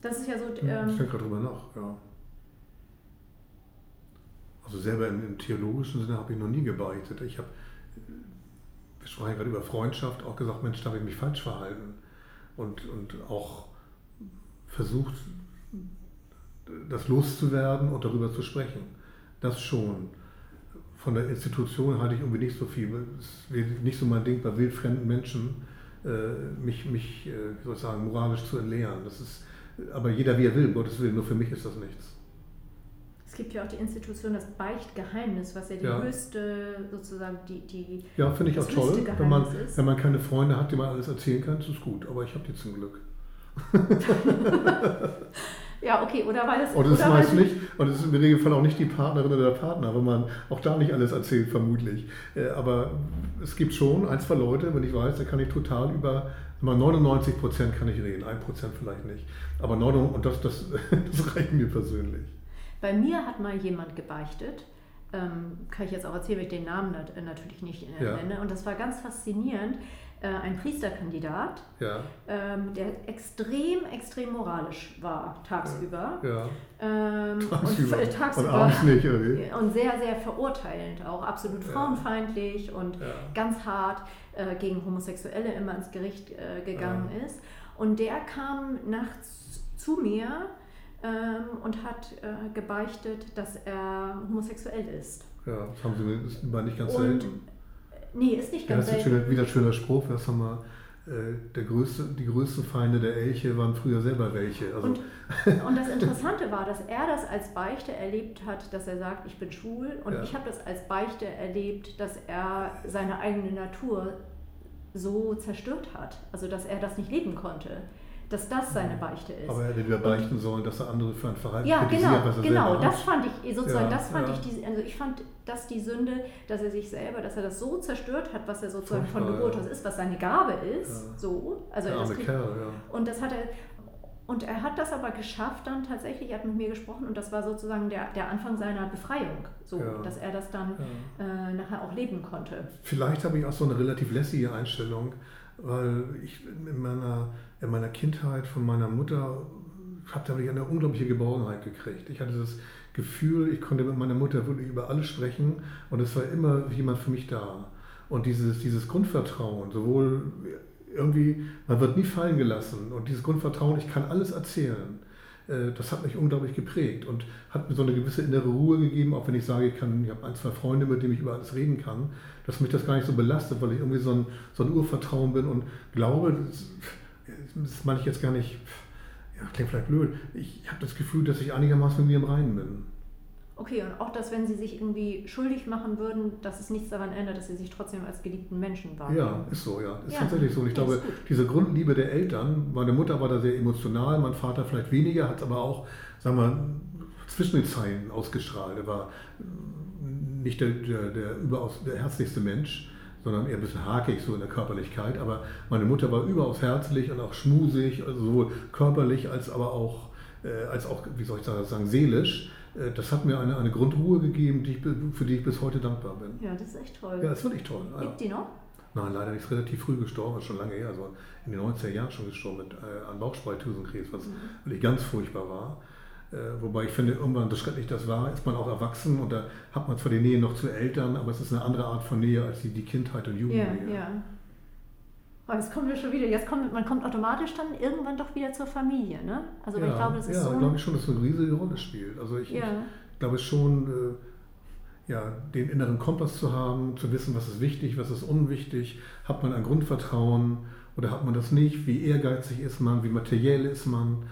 Das ist ja so. Ähm, ich denke gerade drüber nach, ja. Also selber im, im theologischen Sinne habe ich noch nie gebeichtet. Ich habe, wir sprechen gerade über Freundschaft, auch gesagt, Mensch, da habe ich mich falsch verhalten. Und, und auch versucht, das loszuwerden und darüber zu sprechen. Das schon. Von der Institution halte ich irgendwie nicht so viel. Es ist nicht so mein Ding, bei wildfremden Menschen äh, mich, mich äh, wie soll ich sagen, moralisch zu entleeren. Das ist, aber jeder wie er will, Gottes Willen, nur für mich ist das nichts. Es gibt ja auch die Institution das Beichtgeheimnis, was ja die ja. höchste, sozusagen die, die Ja, finde ich auch toll. Wenn man, ist. wenn man keine Freunde hat, die man alles erzählen kann, ist es gut. Aber ich habe die zum Glück. <laughs> ja, okay, oder weil es. Und das ist meist nicht, und es ist im Regelfall auch nicht die Partnerin oder der Partner, wenn man auch da nicht alles erzählt, vermutlich. Äh, aber es gibt schon ein, zwei Leute, wenn ich weiß, da kann ich total über Mal 99 Prozent kann ich reden, 1 Prozent vielleicht nicht. Aber 99, und das, das, <laughs> das reicht mir persönlich. Bei mir hat mal jemand gebeichtet, ähm, kann ich jetzt auch erzählen, weil ich den Namen natürlich nicht äh, ja. nenne. Und das war ganz faszinierend. Äh, ein Priesterkandidat, ja. ähm, der extrem, extrem moralisch war tagsüber. Ja. Ähm, <laughs> tagsüber. Und, tagsüber. Und nicht. Und sehr, sehr verurteilend auch. Absolut frauenfeindlich und ganz hart äh, gegen Homosexuelle immer ins Gericht äh, gegangen ist. Und der kam nachts zu mir ähm, und hat äh, gebeichtet, dass er homosexuell ist. Ja, das haben sie mir war nicht ganz Und, selten. Nee, ist nicht Ja, ganz das ist schöner, wieder ein schöner Spruch, das haben wir. Der größte, die größten Feinde der Elche waren früher selber welche. Also, Und, <laughs> und das Interessante war, dass er das als Beichte erlebt hat, dass er sagt, ich bin schwul. Und Ja. ich habe das als Beichte erlebt, dass er seine eigene Natur so zerstört hat. Also dass er das nicht leben konnte. Dass das seine Beichte ist. aber er hätte wieder beichten sollen, dass er andere für ein Verhalten Ja, genau, was er genau. Das hat. fand ich sozusagen, Ja, das fand ja. ich die, also ich fand das die Sünde, dass er sich selber, dass er das so zerstört hat, was er sozusagen von Furchtbar, Geburt ja. aus ist, was seine Gabe ist, Ja. so. Also Der arme Kerl, ja. und das hat er, und er hat das aber geschafft dann tatsächlich, er hat mit mir gesprochen und das war sozusagen der, der Anfang seiner Befreiung, so, Ja. dass er das dann äh, nachher auch leben konnte. Vielleicht habe ich auch so eine relativ lässige Einstellung, weil ich in meiner, in meiner Kindheit von meiner Mutter habe da eine unglaubliche Geborgenheit gekriegt. Ich hatte das Gefühl, ich konnte mit meiner Mutter wirklich über alles sprechen und es war immer jemand für mich da. Und dieses, dieses Grundvertrauen, sowohl irgendwie, man wird nie fallen gelassen und dieses Grundvertrauen, ich kann alles erzählen, äh, das hat mich unglaublich geprägt und hat mir so eine gewisse innere Ruhe gegeben, auch wenn ich sage, ich, kann, ich habe ein, zwei Freunde, mit denen ich über alles reden kann, dass mich das gar nicht so belastet, weil ich irgendwie so ein, so ein Urvertrauen bin und glaube, das meine ich jetzt gar nicht, ja, klingt vielleicht blöd, ich habe das Gefühl, dass ich einigermaßen mit mir im Reinen bin. Okay, und auch, dass wenn sie sich irgendwie schuldig machen würden, dass es nichts daran ändert, dass sie sich trotzdem als geliebten Menschen wahrnehmen. Ja, ist so, ja. Ist Ja. tatsächlich so. Und ich glaube, gut. diese Grundliebe der Eltern, meine Mutter war da sehr emotional, mein Vater vielleicht weniger, hat aber auch, sagen wir, zwischen den Zeilen ausgestrahlt. Er war mm, nicht der, der, der überaus der herzlichste Mensch, sondern eher ein bisschen hakig so in der Körperlichkeit. Aber meine Mutter war überaus herzlich und auch schmusig, also sowohl körperlich als aber auch, äh, als auch wie soll ich sagen, seelisch. Äh, Das hat mir eine, eine Grundruhe gegeben, die ich, für die ich bis heute dankbar bin. Ja, das ist echt toll. Ja, das ist wirklich toll. Ja. Gibt die noch? Nein, leider. Ist relativ früh gestorben, ist schon lange her, also in den 90er Jahren schon gestorben mit, äh, an Bauchspeicheldrüsenkrebs, was wirklich ganz furchtbar war. Äh, wobei ich finde, irgendwann, so schrecklich das war, ist man auch erwachsen und da hat man zwar die Nähe noch zu Eltern, aber es ist eine andere Art von Nähe als die, die Kindheit und Ja, Jugendnähe. ja. Aber jetzt kommen wir schon wieder, jetzt kommt, man kommt automatisch dann irgendwann doch wieder zur Familie, ne? Also weil ich glaube, das ist ja, so glaube ein, ich schon, dass es eine riesige Rolle spielt. Also ich, Ja. ich glaube schon, äh, ja, den inneren Kompass zu haben, zu wissen, was ist wichtig, was ist unwichtig, hat man ein Grundvertrauen oder hat man das nicht, wie ehrgeizig ist man, wie materiell ist man.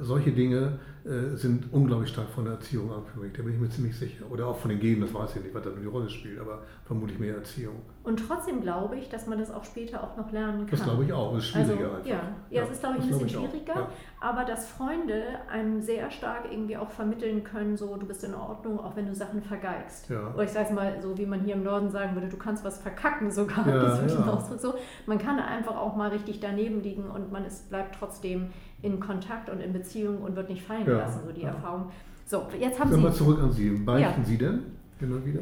Solche Dinge äh, sind unglaublich stark von der Erziehung abhängig, da bin ich mir ziemlich sicher. Oder auch von den Genen, das weiß ich nicht, was da eine Rolle spielt, aber vermutlich mehr Erziehung. Und trotzdem glaube ich, dass man das auch später auch noch lernen kann. Das glaube ich auch, das ist Also, schwieriger einfach. ja, ja, es ist, glaube ich, ein bisschen ich schwieriger, Ja. aber dass Freunde einem sehr stark irgendwie auch vermitteln können, so du bist in Ordnung, auch wenn du Sachen vergeigst. Ja. Oder ich sage es mal so, wie man hier im Norden sagen würde, du kannst was verkacken sogar. Ja, so. Man kann einfach auch mal richtig daneben liegen und man ist, bleibt trotzdem in Kontakt und in Beziehung und wird nicht fallen Ja, gelassen, so die ja. Erfahrung. So, jetzt haben Dann mal Sie, zurück an Sie. Beichten Ja. Sie denn immer wieder?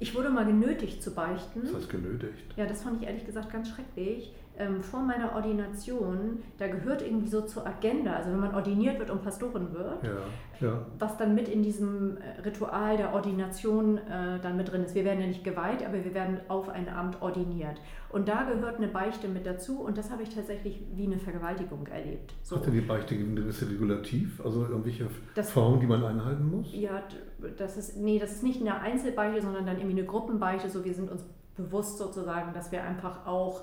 ich wurde mal genötigt zu beichten. Das heißt genötigt. Ja, das fand ich ehrlich gesagt ganz schrecklich. Ähm, vor meiner Ordination, da gehört irgendwie so zur Agenda, also wenn man ordiniert wird und Pastorin wird, Ja, ja. was dann mit in diesem äh, Ritual der Ordination äh, dann mit drin ist. Wir werden ja nicht geweiht, aber wir werden auf ein Amt ordiniert. Und da gehört eine Beichte mit dazu und das habe ich tatsächlich wie eine Vergewaltigung erlebt. So. Hat denn die Beichte ein gewisses Regulativ, also irgendwelche Das- Formen, die man einhalten muss? Ja, das ist, nee, das ist nicht eine Einzelbeichte, sondern dann irgendwie eine Gruppenbeichte. So, wir sind uns bewusst sozusagen, dass wir einfach auch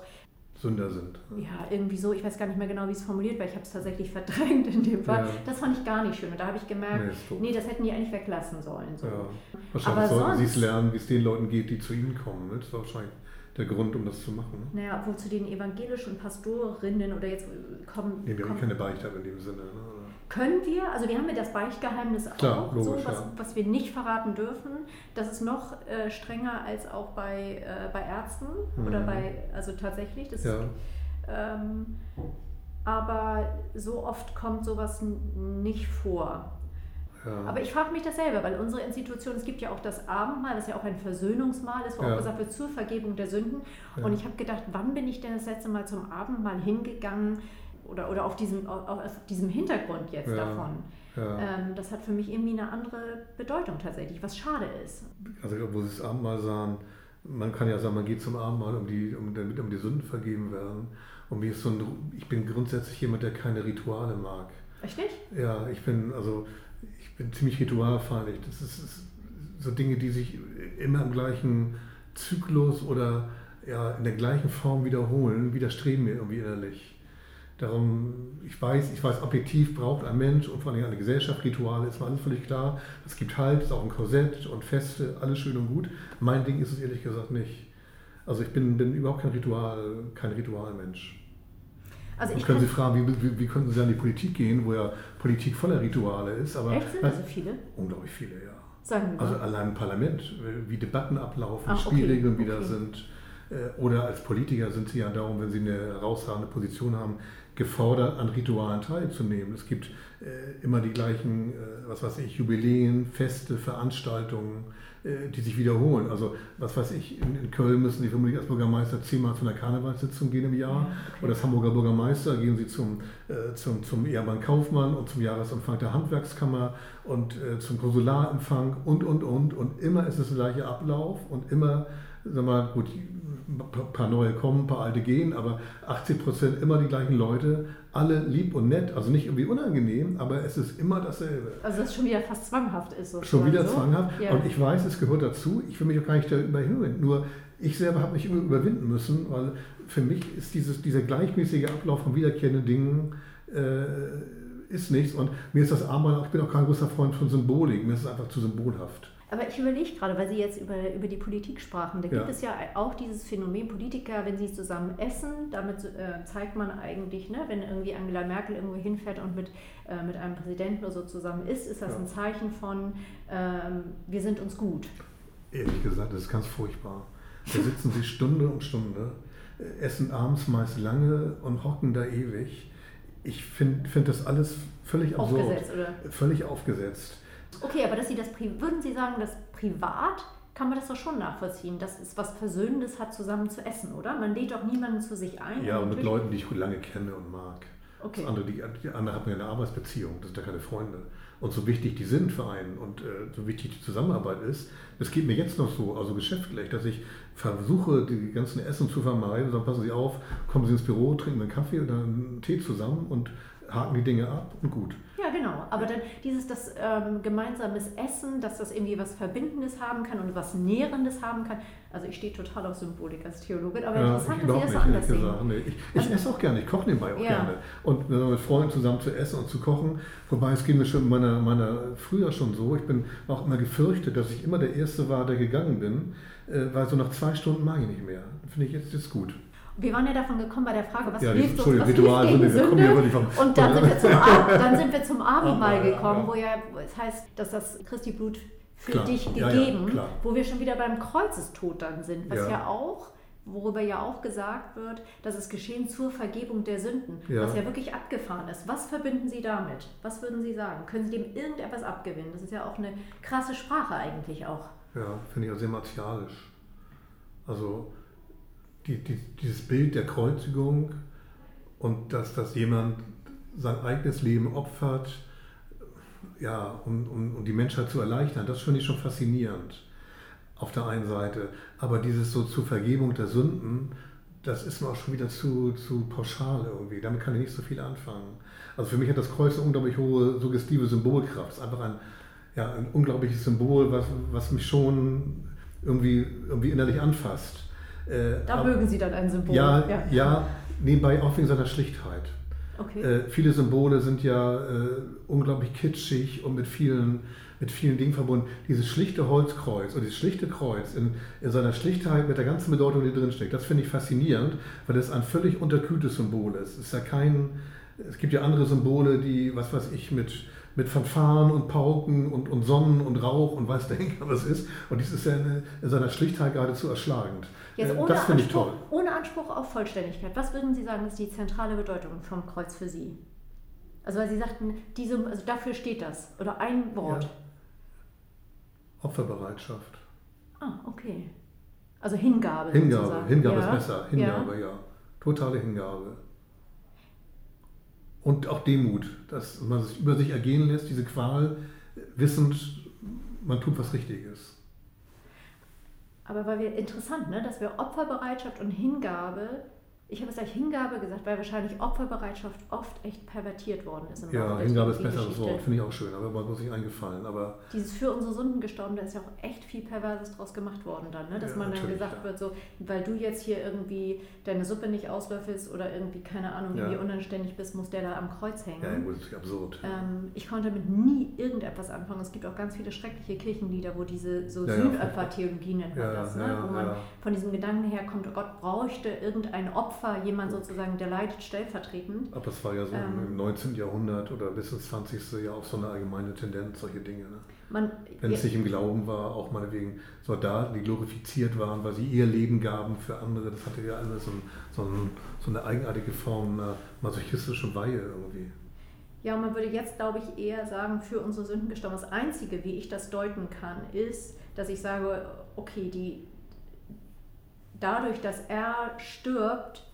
Sünder sind. Ja, irgendwie so, ich weiß gar nicht mehr genau, wie es formuliert war, ich habe es tatsächlich <laughs> verdrängt in dem Fall. Ja. Das fand ich gar nicht schön und da habe ich gemerkt, Nee, nee, das hätten die eigentlich weglassen sollen. So. Ja. Aber Wahrscheinlich sollten Sie es lernen, wie es den Leuten geht, die zu Ihnen kommen. ne? Das ist wahrscheinlich der Grund, um das zu machen. Ne? Naja, obwohl zu den evangelischen Pastorinnen oder jetzt äh, kommen, Nee, wir haben kommen keine Beichte in dem Sinne. Ne? Können wir, also wir haben ja das Beichtgeheimnis Klar, auch, logisch, so, was, ja. was wir nicht verraten dürfen. Das ist noch äh, strenger als auch bei, äh, bei Ärzten oder Mhm. bei, also tatsächlich, das Ja. Ähm, aber so oft kommt sowas nicht vor. Ja. Aber ich frage mich das selber, weil unsere Institution, es gibt ja auch das Abendmahl, das ja auch ein Versöhnungsmahl ist, wo Ja. auch gesagt wird, zur Vergebung der Sünden. Und ich habe gedacht, wann bin ich denn das letzte Mal zum Abendmahl hingegangen oder, oder auf, diesem, auf, auf diesem Hintergrund jetzt Ja. davon? ja. Ähm, das hat für mich irgendwie eine andere Bedeutung tatsächlich, was schade ist. Also, wo Sie das Abendmahl sahen, man kann ja sagen, man geht zum Abendmahl, um die, um, damit um die Sünden vergeben werden. Und mir ist so ein, ich bin grundsätzlich jemand, der keine Rituale mag. Echt nicht? Ja, ich bin, also, ich bin ziemlich ritualfeindlich. Das ist, ist so Dinge, die sich immer im gleichen Zyklus oder ja, in der gleichen Form wiederholen, widerstreben mir irgendwie innerlich. Darum, ich weiß, ich weiß, objektiv braucht ein Mensch und vor allem eine Gesellschaft Rituale, ist mir alles völlig klar. Es gibt Halt, es ist auch ein Korsett und Feste, alles schön und gut. Mein Ding ist es ehrlich gesagt nicht. Also ich bin, bin überhaupt kein Ritual, kein Ritualmensch. Also ich können Sie fragen, wie, wie, wie könnten Sie an die Politik gehen, wo ja Politik voller Rituale ist? Aber Echt, sind das so viele? Unglaublich viele, ja. Sagen wir Also allein im Parlament, wie Debatten ablaufen, Ach, Spielregeln okay. wieder okay. sind. Äh, oder als Politiker sind Sie ja darum, wenn Sie eine herausragende Position haben, gefordert, an Ritualen teilzunehmen. Es gibt äh, immer die gleichen, äh, was weiß ich, Jubiläen, Feste, Veranstaltungen, äh, die sich wiederholen. Also, was weiß ich, in, in, Köln müssen Sie vermutlich als Bürgermeister zehnmal zu einer Karnevalssitzung gehen im Jahr. Ja, okay. Oder als Hamburger Bürgermeister gehen Sie zum, äh, zum, zum Ehemann Kaufmann und zum Jahresempfang der Handwerkskammer und äh, zum Konsularempfang und, und, und. Und immer ist es der gleiche Ablauf und immer, sag mal, gut, ein paar neue kommen, ein paar alte gehen, aber 80 Prozent immer die gleichen Leute, alle lieb und nett, also nicht irgendwie unangenehm, aber es ist immer dasselbe. Also das schon wieder fast zwanghaft ist. Schon wieder so. zwanghaft ja. und ich weiß, es gehört dazu, ich will mich auch gar nicht darüber überhöhen, nur ich selber habe mich immer überwinden müssen, weil für mich ist dieses, dieser gleichmäßige Ablauf von wiederkehrenden Dingen äh, ist nichts und mir ist das Armband, ich bin auch kein großer Freund von Symbolik, mir ist es einfach zu symbolhaft. Aber ich überlege gerade, weil Sie jetzt über, über die Politik sprachen, da gibt ja. es ja auch dieses Phänomen Politiker, wenn sie zusammen essen, damit äh, zeigt man eigentlich, ne, wenn irgendwie Angela Merkel irgendwo hinfährt und mit, äh, mit einem Präsidenten oder so zusammen isst, ist das ja. ein Zeichen von, ähm, wir sind uns gut. Ehrlich gesagt, das ist ganz furchtbar. Da sitzen sie Stunde um Stunde, essen abends meist lange und hocken da ewig. Ich finde find das alles völlig absurd. Aufgesetzt, oder? Völlig aufgesetzt. Okay, aber dass Sie das, würden Sie sagen, dass privat kann man das doch schon nachvollziehen, dass es was Versöhnendes hat, zusammen zu essen, oder? Man lädt doch niemanden zu sich ein. Ja, und mit Leuten, die ich lange kenne und mag. Okay. Das andere, die, die andere hat mir eine Arbeitsbeziehung, das sind ja keine Freunde. Und so wichtig die sind für einen und äh, so wichtig die Zusammenarbeit ist, es geht mir jetzt noch so, also geschäftlich, dass ich versuche, die ganzen Essen zu vermeiden. Dann passen Sie auf, kommen Sie ins Büro, trinken einen Kaffee oder einen Tee zusammen und haken die Dinge ab und gut. Ja, genau. Aber dann dieses das ähm, gemeinsames Essen, dass das irgendwie was Verbindendes haben kann und was Nährendes haben kann. Also ich stehe total auf Symbolik als Theologin, aber ja, interessant, dass Sie das anders. Nee, ich, ich also, esse auch gerne, ich koche nebenbei auch ja. gerne. Und mit Freunden zusammen zu essen und zu kochen, wobei es ging mir schon meiner, meiner früher schon so, ich bin auch immer gefürchtet, dass ich immer der Erste war, der gegangen bin, äh, weil so nach zwei Stunden mag ich nicht mehr. Finde ich jetzt, jetzt gut. Wir waren ja davon gekommen bei der Frage, was ja, hilft uns, was Ritual hilft gegen Sünde? Und dann sind wir zum, Ab <laughs> dann sind wir zum Abendmahl gekommen, wo ja es heißt, dass das Christi Blut für klar. dich gegeben, ja, ja, wo wir schon wieder beim Kreuzestod dann sind, was ja, ja auch worüber ja auch gesagt wird, dass es geschehen zur Vergebung der Sünden, ja. was ja wirklich abgefahren ist. Was verbinden Sie damit? Was würden Sie sagen? Können Sie dem irgendetwas abgewinnen? Das ist ja auch eine krasse Sprache eigentlich auch. Ja, finde ich auch sehr martialisch. Also die, die, dieses Bild der Kreuzigung und dass, dass jemand sein eigenes Leben opfert, ja, um, um, um die Menschheit zu erleichtern, das finde ich schon faszinierend auf der einen Seite. Aber dieses so zur Vergebung der Sünden, das ist mir auch schon wieder zu, zu pauschal irgendwie. Damit kann ich nicht so viel anfangen. Also für mich hat das Kreuz eine unglaublich hohe suggestive Symbolkraft. Es ist einfach ein, ja, ein unglaubliches Symbol, was, was mich schon irgendwie, irgendwie innerlich anfasst. Äh, da mögen Sie dann ein Symbol. Ja, ja, ja. nebenbei auch wegen seiner Schlichtheit. Okay. Äh, viele Symbole sind ja äh, unglaublich kitschig und mit vielen, mit vielen Dingen verbunden. Dieses schlichte Holzkreuz und dieses schlichte Kreuz in, in seiner Schlichtheit mit der ganzen Bedeutung, die drin steckt, das finde ich faszinierend, weil es ein völlig unterkühltes Symbol ist. Es ist ja kein, es gibt ja andere Symbole, die, was weiß ich, mit mit Fanfaren und Pauken und, und Sonnen und Rauch und weiß der Henker was ist. Und dies ist ja in, in seiner Schlichtheit geradezu erschlagend. Jetzt äh, ohne das finde ich toll. Ohne Anspruch auf Vollständigkeit, was würden Sie sagen, ist die zentrale Bedeutung vom Kreuz für Sie? Also weil Sie sagten, diese, also dafür steht das. Oder ein Wort. Ja. Opferbereitschaft. Ah, okay. Also Hingabe. Hingabe, sozusagen. Hingabe ja. ist besser. Hingabe, ja. ja. Totale Hingabe. Und auch Demut, dass man es über sich ergehen lässt, diese Qual, wissend, man tut was Richtiges. Aber weil wir interessant, ne, dass wir Opferbereitschaft und Hingabe ich habe es gleich Hingabe gesagt, weil wahrscheinlich Opferbereitschaft oft echt pervertiert worden ist. Im ja, Hingabe ist ein besseres Wort, finde ich auch schön, aber man muss sich eingefallen. Aber Dieses für unsere Sünden gestorben, da ist ja auch echt viel Perverses draus gemacht worden dann, ne? dass ja, man dann gesagt ja. wird, so, weil du jetzt hier irgendwie deine Suppe nicht auslöffelst oder irgendwie, keine Ahnung, irgendwie ja. unanständig bist, muss der da am Kreuz hängen. Ja, das ist absurd. Ähm, ich konnte damit nie irgendetwas anfangen. Es gibt auch ganz viele schreckliche Kirchenlieder, wo diese so ja, Sühnopfer-Theologie nennt man das, ne? wo man von diesem Gedanken herkommt, Gott bräuchte irgendein Opfer Opfer, jemand sozusagen, der leidet stellvertretend. Aber es war ja so ähm, im 19. Jahrhundert oder bis ins 20. Jahr auch so eine allgemeine Tendenz, solche Dinge. Ne? Man, Wenn es nicht im Glauben war, auch meinetwegen Soldaten, die glorifiziert waren, weil sie ihr Leben gaben für andere, das hatte ja alles so, so, so eine eigenartige Form einer masochistischen Weihe irgendwie. Ja, man würde jetzt, glaube ich, eher sagen, für unsere Sünden gestorben. Das Einzige, wie ich das deuten kann, ist, dass ich sage, okay, die, dadurch, dass er stirbt,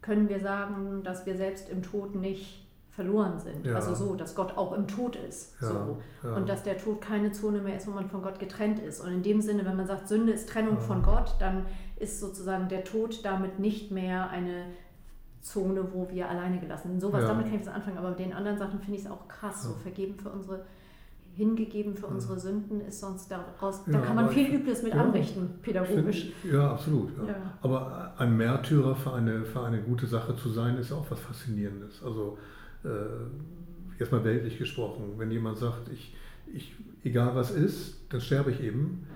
können wir sagen, dass wir selbst im Tod nicht verloren sind. Ja. Also so, dass Gott auch im Tod ist. Ja, so. Ja. Und dass der Tod keine Zone mehr ist, wo man von Gott getrennt ist. Und in dem Sinne, wenn man sagt, Sünde ist Trennung von Gott, dann ist sozusagen der Tod damit nicht mehr eine Zone, wo wir alleine gelassen sind. Sowas, damit kann ich das anfangen. Aber mit den anderen Sachen finde ich es auch krass. So vergeben für unsere hingegeben für unsere Sünden ist sonst daraus, da kann man viel Übles mit ja, anrichten, pädagogisch. Find, ja, absolut. Ja. Ja. Aber ein Märtyrer für eine, für eine gute Sache zu sein, ist auch was Faszinierendes. Also äh, jetzt mal weltlich gesprochen, wenn jemand sagt, ich, ich, egal was ist, dann sterbe ich eben,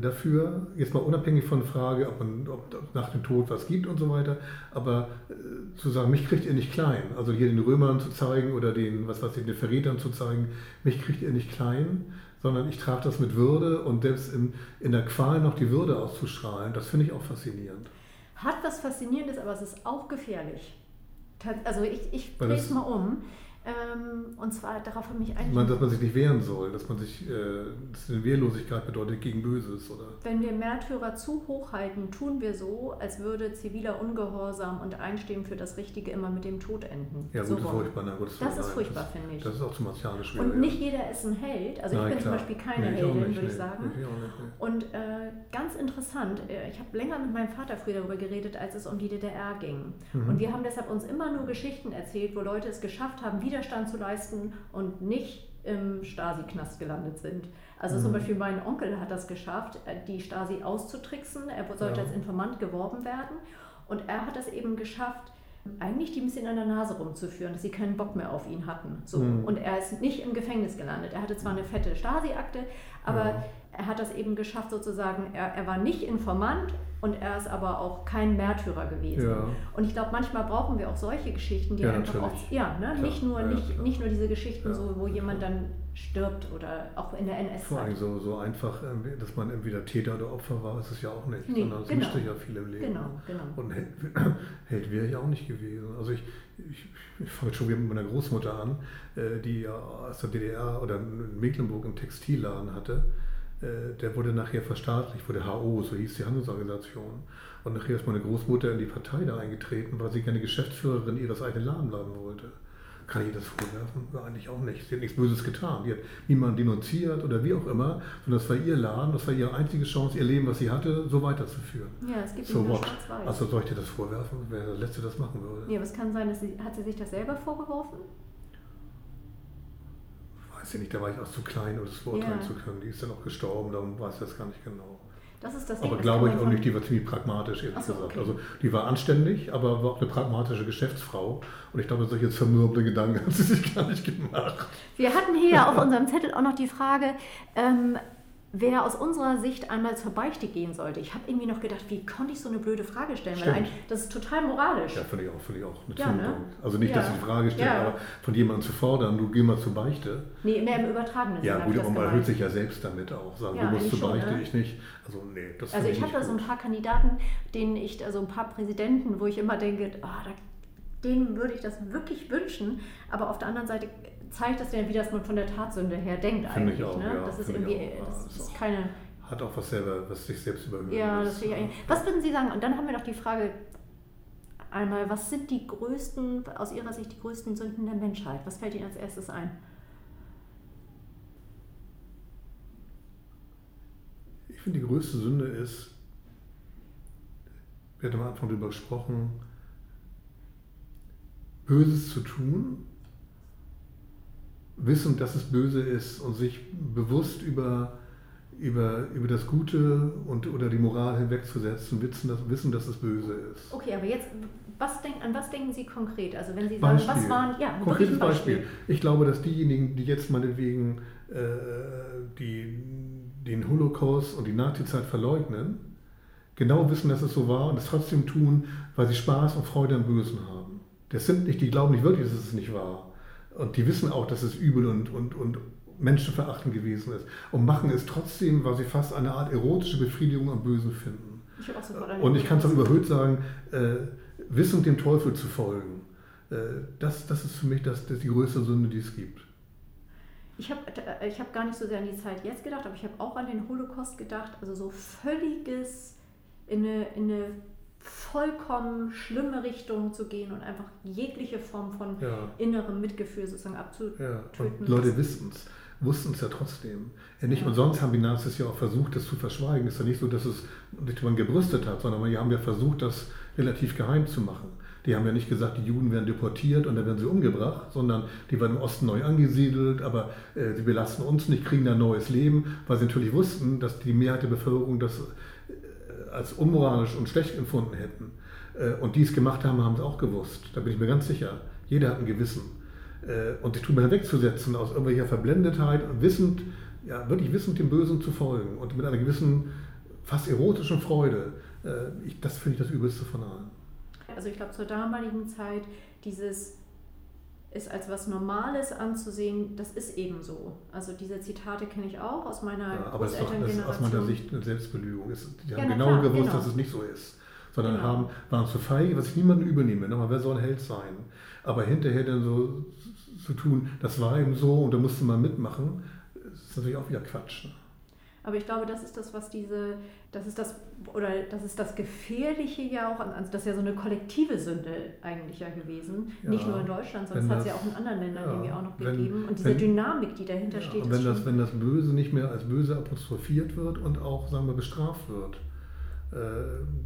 dafür, jetzt mal unabhängig von der Frage, ob, man, ob nach dem Tod was gibt und so weiter, aber äh, zu sagen, mich kriegt ihr nicht klein, also hier den Römern zu zeigen oder den, was weiß ich, den Verrätern zu zeigen, mich kriegt ihr nicht klein, sondern ich trage das mit Würde und selbst in, in der Qual noch die Würde auszustrahlen, das finde ich auch faszinierend. Hat was Faszinierendes, aber es ist auch gefährlich. Also ich, ich drehe es mal um. Ähm, und zwar darauf habe ich eigentlich. Ich meine, dass man sich nicht wehren soll, dass man sich, äh, dass eine Wehrlosigkeit bedeutet gegen Böses, oder? Wenn wir Märtyrer zu hoch halten, tun wir so, als würde ziviler Ungehorsam und Einstehen für das Richtige immer mit dem Tod enden. Ja, so gut, das ist furchtbar. Na, gut, das, das ist furchtbar, finde ich. Das ist auch zu martialisch. Und nicht jeder ist ein Held. Also Nein, ich bin klar. zum Beispiel keine nee, Heldin, nicht, würde ich sagen. Nee, ich und äh, ganz interessant, äh, ich habe länger mit meinem Vater früher darüber geredet, als es um die DDR ging. Mhm. Und wir haben deshalb uns immer nur Geschichten erzählt, wo Leute es geschafft haben, Widerstand zu leisten und nicht im Stasi-Knast gelandet sind. Also mhm. zum Beispiel mein Onkel hat das geschafft, äh, die Stasi auszutricksen. Er sollte ja. als Informant geworben werden und er hat es eben geschafft, eigentlich die ein bisschen an der Nase rumzuführen, dass sie keinen Bock mehr auf ihn hatten. So. Mhm. Und er ist nicht im Gefängnis gelandet. Er hatte zwar eine fette Stasi-Akte, aber ja. Er hat das eben geschafft, sozusagen, er, er war nicht Informant und er ist aber auch kein Märtyrer gewesen. Ja. Und ich glaube, manchmal brauchen wir auch solche Geschichten, die ja, einfach auch, ja, ne? nicht, nur, nicht, nicht nur diese Geschichten, so, wo jemand dann stirbt oder auch in der NS. Vor allem so, so einfach, dass man entweder Täter oder Opfer war, ist es ja auch nicht, nee, sondern es genau. mischt ja viel im Leben. Genau, genau. Und Held, Held wäre ich auch nicht gewesen. Also ich, ich, ich fange schon wieder mit meiner Großmutter an, äh, die ja aus der DDR oder in Mecklenburg einen Textilladen hatte. Äh, der wurde nachher verstaatlicht, wurde HO, so hieß die Handelsorganisation. Und nachher ist meine Großmutter in die Partei da eingetreten, weil sie gerne Geschäftsführerin ihres eigenen Laden bleiben wollte. Kann ich das vorwerfen? Eigentlich auch nicht. Sie hat nichts Böses getan. Die hat niemanden denunziert oder wie auch immer, sondern das war ihr Laden, das war ihre einzige Chance, ihr Leben, was sie hatte, so weiterzuführen. Ja, es gibt so what? Also soll ich dir das vorwerfen, wer der Letzte das machen würde? Ja, aber es kann sein, dass sie, hat sie sich das selber vorgeworfen? Weiß ich nicht, da war ich auch zu klein, um das beurteilen ja. zu können. Die ist dann auch gestorben, darum weiß ich das gar nicht genau. Das ist das Ding, aber glaube ich auch nicht, die war ziemlich pragmatisch, ehrlich so, gesagt. Okay. Also die war anständig, aber war auch eine pragmatische Geschäftsfrau. Und ich glaube, solche zermürbende Gedanken <laughs> hat sie sich gar nicht gemacht. Wir hatten hier auf unserem Zettel auch noch die Frage, ähm, wer aus unserer Sicht einmal zur Beichte gehen sollte. Ich habe irgendwie noch gedacht, wie konnte ich so eine blöde Frage stellen? Stimmt. Weil ein, das ist total moralisch. Ja, finde ich auch, finde ich auch eine ja, ne? Also nicht, ja. dass ich die Frage stelle, ja. aber von jemandem zu fordern, du geh mal zur Beichte. Nee, mehr im übertragenen Sinne. Ja, gut, aber man hört sich ja selbst damit auch. Sagen, du musst zur Beichte, schon, ne? ich nicht. Also, nee, das Also ich habe da so ein paar Kandidaten, denen ich, also ein paar Präsidenten, wo ich immer denke, oh, da, denen würde ich das wirklich wünschen. Aber auf der anderen Seite zeigt das ja, wie das man von der Tatsünde her denkt Finde eigentlich. Ich auch, ne? ja, das ist irgendwie, das, das ist keine. Hat auch was selber, was sich selbst überhöht. Ja, das finde ich eigentlich. Was würden Sie sagen? Und dann haben wir noch die Frage einmal, was sind die größten, aus Ihrer Sicht die größten Sünden der Menschheit? Was fällt Ihnen als erstes ein? Ich Ich finde, die größte Sünde ist, wir hatten am Anfang darüber gesprochen, Böses zu tun, wissend, dass es böse ist und sich bewusst über, über, über das Gute und, oder die Moral hinwegzusetzen, wissen dass, wissen, dass es böse ist. Okay, aber jetzt, was denk, an was denken Sie konkret? Also wenn Sie sagen, Beispiel. was waren, ja, Konkretes wirklich ein Beispiel. Ich glaube, dass diejenigen, die jetzt meinetwegen äh, die, den Holocaust und die Nazizeit verleugnen, genau wissen, dass es so war und es trotzdem tun, weil sie Spaß und Freude am Bösen haben. Das sind nicht, die glauben nicht wirklich, dass es nicht war. Und die wissen auch, dass es übel und, und, und menschenverachtend gewesen ist. Und machen es trotzdem, weil sie fast eine Art erotische Befriedigung am Bösen finden. Ich und ich kann es auch überhöht sagen, äh, wissend dem Teufel zu folgen. Äh, das, das ist für mich das, das die größte Sünde, die es gibt. Ich habe ich hab gar nicht so sehr an die Zeit jetzt gedacht, aber ich habe auch an den Holocaust gedacht. Also so völliges in eine, in eine vollkommen schlimme Richtung zu gehen und einfach jegliche Form von Ja. innerem Mitgefühl sozusagen abzutöten. Ja, und Leute wissen es, wussten es ja trotzdem. Ja, nicht Ja. umsonst haben die Nazis ja auch versucht, das zu verschweigen. Es ist ja nicht so, dass es nicht man gebrüstet hat, sondern die haben ja versucht, das relativ geheim zu machen. Die haben ja nicht gesagt, die Juden werden deportiert und dann werden sie umgebracht, sondern die werden im Osten neu angesiedelt, aber äh, sie belasten uns nicht, kriegen ein neues Leben, weil sie natürlich wussten, dass die Mehrheit der Bevölkerung das als unmoralisch und schlecht empfunden hätten. Äh, und die es gemacht haben, haben es auch gewusst. Da bin ich mir ganz sicher. Jeder hat ein Gewissen. Äh, und sich drüber hinwegzusetzen aus irgendwelcher Verblendetheit wissend, ja, wirklich wissend dem Bösen zu folgen und mit einer gewissen, fast erotischen Freude, äh, ich, das finde ich das Übelste von allen. Also ich glaube, zur damaligen Zeit dieses ist als was Normales anzusehen, das ist eben so. Also diese Zitate kenne ich auch aus meiner Ja, aber das ist aus Großelterngeneration. meiner Sicht eine Selbstbelügung. Die Ja, haben na genau klar, gewusst, genau. dass es nicht so ist. Sondern Genau. haben, waren zu feige, was ich niemanden übernehme. Nochmal, wer soll ein Held sein? Aber hinterher dann so zu tun, das war eben so und da musste man mitmachen, ist natürlich auch wieder Quatsch. Ne? Aber ich glaube, das ist das, was diese, das ist das, oder das ist das Gefährliche ja auch, also das ist ja so eine kollektive Sünde eigentlich ja gewesen. Ja, Nicht nur in Deutschland, sondern es hat es ja auch in anderen Ländern ja, irgendwie auch noch wenn- gegeben. Und diese wenn- Dynamik, die dahinter Ja, steht, wenn das, wenn das Böse nicht mehr als böse apostrophiert wird und auch, sagen wir, bestraft wird, äh,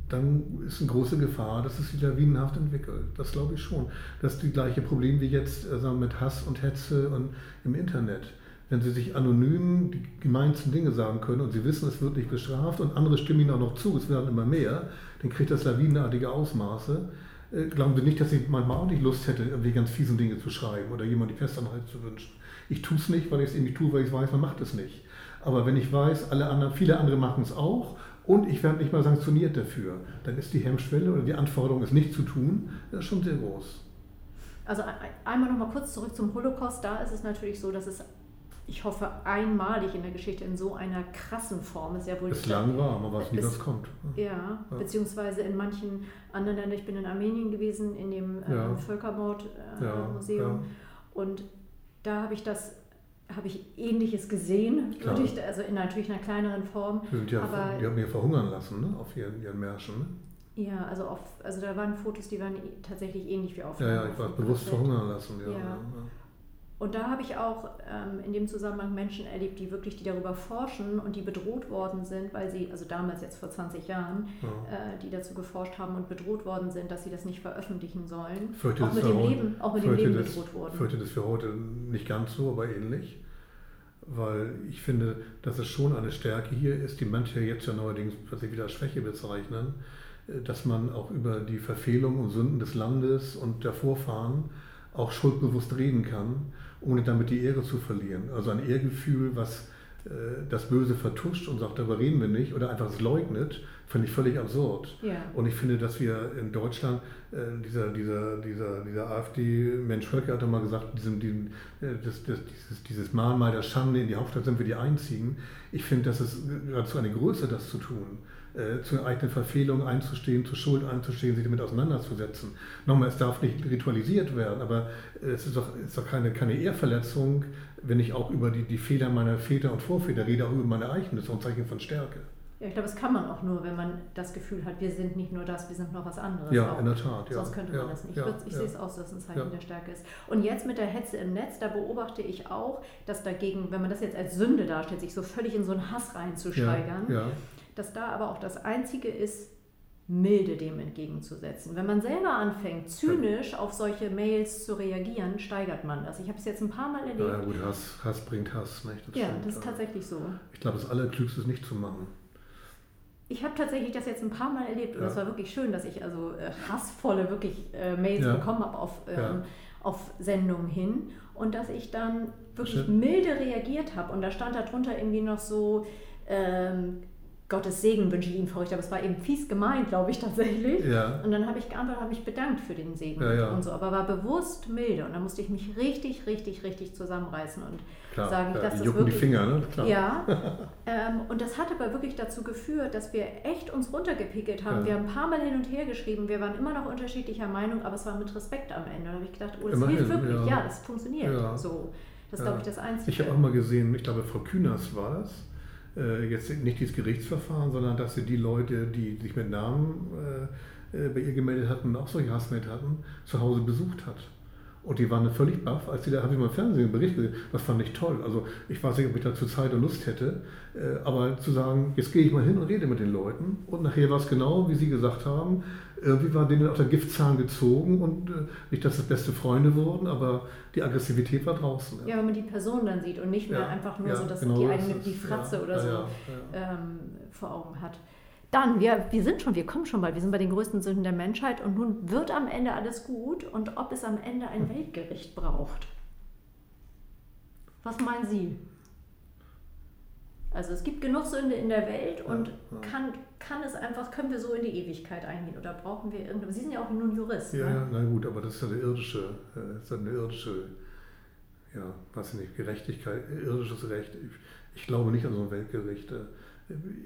dann ist eine große Gefahr, dass es sich lawinenhaft entwickelt. Das glaube ich schon. Das ist die gleiche Problem wie jetzt äh, sagen wir, mit Hass und Hetze und im Internet. Wenn Sie sich anonym die gemeinsten Dinge sagen können und Sie wissen, es wird nicht bestraft und andere stimmen Ihnen auch noch zu, es werden immer mehr, dann kriegt das lawinenartige Ausmaße. Äh, Glauben Sie nicht, dass ich manchmal auch nicht Lust hätte, irgendwie ganz fiesen Dinge zu schreiben oder jemand die Festanhalt zu wünschen. Ich tue es nicht, weil ich es eben nicht tue, weil ich weiß, man macht es nicht. Aber wenn ich weiß, alle anderen, viele andere machen es auch und ich werde nicht mal sanktioniert dafür, dann ist die Hemmschwelle oder die Anforderung, es nicht zu tun, schon sehr groß. Also ein- einmal noch mal kurz zurück zum Holocaust. Da ist es natürlich so, dass es, ich hoffe, einmalig in der Geschichte in so einer krassen Form ist. Ja wohl Es lang war, man weiß nie, was kommt. Ja, Ja. beziehungsweise in manchen anderen Ländern. Ich bin in Armenien gewesen, in dem äh, Ja. Völkermord-Museum. Ja, Museum. Und da habe ich das, habe ich Ähnliches gesehen, Klar. also in natürlich einer kleineren Form. Die, sind ja, Aber- die haben ja verhungern lassen ne? auf ihren, ihren Märschen. Ne? Ja, also, auf, also da waren Fotos, die waren tatsächlich ähnlich wie auf Ja, ja, ich war bewusst verhungern lassen. Ja, Ja. Und da habe ich auch ähm, in dem Zusammenhang Menschen erlebt, die wirklich, die darüber forschen und die bedroht worden sind, weil sie, also damals jetzt vor 20 Jahren, Ja. äh, die dazu geforscht haben und bedroht worden sind, dass sie das nicht veröffentlichen sollen. Fürchte, auch das mit dem heute- Leben, auch mit dem Leben das- bedroht wurden. fürchte das für heute nicht ganz so, aber ähnlich. Weil ich finde, dass es schon eine Stärke hier ist, die manche jetzt ja neuerdings plötzlich wieder als Schwäche bezeichnen, äh, dass man auch über die Verfehlungen und Sünden des Landes und der Vorfahren auch schuldbewusst reden kann, ohne damit die Ehre zu verlieren. Also ein Ehrgefühl, was äh, das Böse vertuscht und sagt, darüber reden wir nicht, oder einfach es leugnet, finde ich völlig absurd. Ja. Und ich finde, dass wir in Deutschland, äh, dieser, dieser, dieser, dieser AfD-Mensch Völker hat doch mal gesagt, diesem, diesem, äh, das, das, dieses, dieses Mahnmal der Schande in die Hauptstadt sind wir die Einzigen. Ich finde, das ist geradezu eine Größe, das zu tun. Äh, zu eigenen Verfehlungen einzustehen, zur Schuld einzustehen, sich damit auseinanderzusetzen. Nochmal, es darf nicht ritualisiert werden, aber es ist doch, ist doch keine, keine Ehrverletzung, wenn ich auch über die, die Fehler meiner Väter und Vorväter rede, auch über meine eigenen. Das ist ein Zeichen von Stärke. Ja, ich glaube, das kann man auch nur, wenn man das Gefühl hat, wir sind nicht nur das, wir sind noch was anderes. Ja, auch. in der Tat. Ja. Sonst könnte man ja, das nicht. Ja, ich, sehe es auch dass es ein Zeichen Ja. der Stärke ist. Und jetzt mit der Hetze im Netz, da beobachte ich auch, dass dagegen, wenn man das jetzt als Sünde darstellt, sich so völlig in so einen Hass reinzusteigern, dass da aber auch das Einzige ist, milde dem entgegenzusetzen. Wenn man selber anfängt, zynisch auf solche Mails zu reagieren, steigert man das. Ich habe es jetzt ein paar Mal erlebt. ja, gut, Hass, Hass bringt Hass. Nicht? Ja, stimmt, das ist tatsächlich so. Ich glaube, das Allerklügste ist nicht zu machen. Ich habe tatsächlich das jetzt ein paar Mal erlebt und Ja. das war wirklich schön, dass ich also äh, hassvolle wirklich äh, Mails Ja. bekommen habe auf, ähm, Ja. auf Sendungen hin und dass ich dann wirklich Schön. milde reagiert habe und da stand darunter irgendwie noch so ähm, Gottes Segen wünsche ich Ihnen verrückt, aber es war eben fies gemeint, glaube ich tatsächlich. Ja, Und dann habe ich geantwortet, habe mich bedankt für den Segen Ja, ja. und so, aber war bewusst milde und da musste ich mich richtig, richtig, richtig zusammenreißen und klar. sagen, dass das jucken die wirklich- Finger, ne? Klar. ja, <laughs> ähm, und das hat aber wirklich dazu geführt, dass wir echt uns runtergepickelt haben. Wir haben ein paar Mal hin und her geschrieben, wir waren immer noch unterschiedlicher Meinung, aber es war mit Respekt am Ende. Da habe ich gedacht, oh, das Immerhin, hilft wirklich, ja. das funktioniert so. Das ist, glaube ich, das Einzige. Ich habe auch mal gesehen, ich glaube, Frau Künast war das, jetzt nicht dieses Gerichtsverfahren, sondern dass sie die Leute, die sich mit Namen äh, äh, bei ihr gemeldet hatten und auch solche Hassmail hatten, zu Hause besucht hat. Und die waren völlig baff, als sie da, habe ich mal im Fernsehen einen Bericht gesehen, das fand ich toll. Also ich weiß nicht, ob ich dazu Zeit und Lust hätte, äh, aber zu sagen, jetzt gehe ich mal hin und rede mit den Leuten und nachher war es genau, wie sie gesagt haben, irgendwie war denen auch der Giftzahn gezogen und äh, nicht, dass es beste Freunde wurden, aber die Aggressivität war draußen. ja, wenn man die Person dann sieht und nicht mehr Ja, einfach nur ja, so, dass genau die eigene die. Fratze Ja, oder ja, so ja, Ähm, vor Augen hat. Dann, wir, wir sind schon, wir kommen schon bald, wir sind bei den größten Sünden der Menschheit und nun wird am Ende alles gut und ob es am Ende ein Weltgericht braucht. Was meinen Sie? Also es gibt genug Sünde in der Welt und Ja, ja. Kann, kann es einfach, können wir so in die Ewigkeit eingehen oder brauchen wir irgendeine, Sie sind ja auch nun Jurist. Ja, ne? na gut, aber das ist ja eine irdische, äh, das ist eine irdische, ja, weiß ich nicht, Gerechtigkeit, irdisches Recht. Ich, ich glaube nicht an so ein Weltgericht.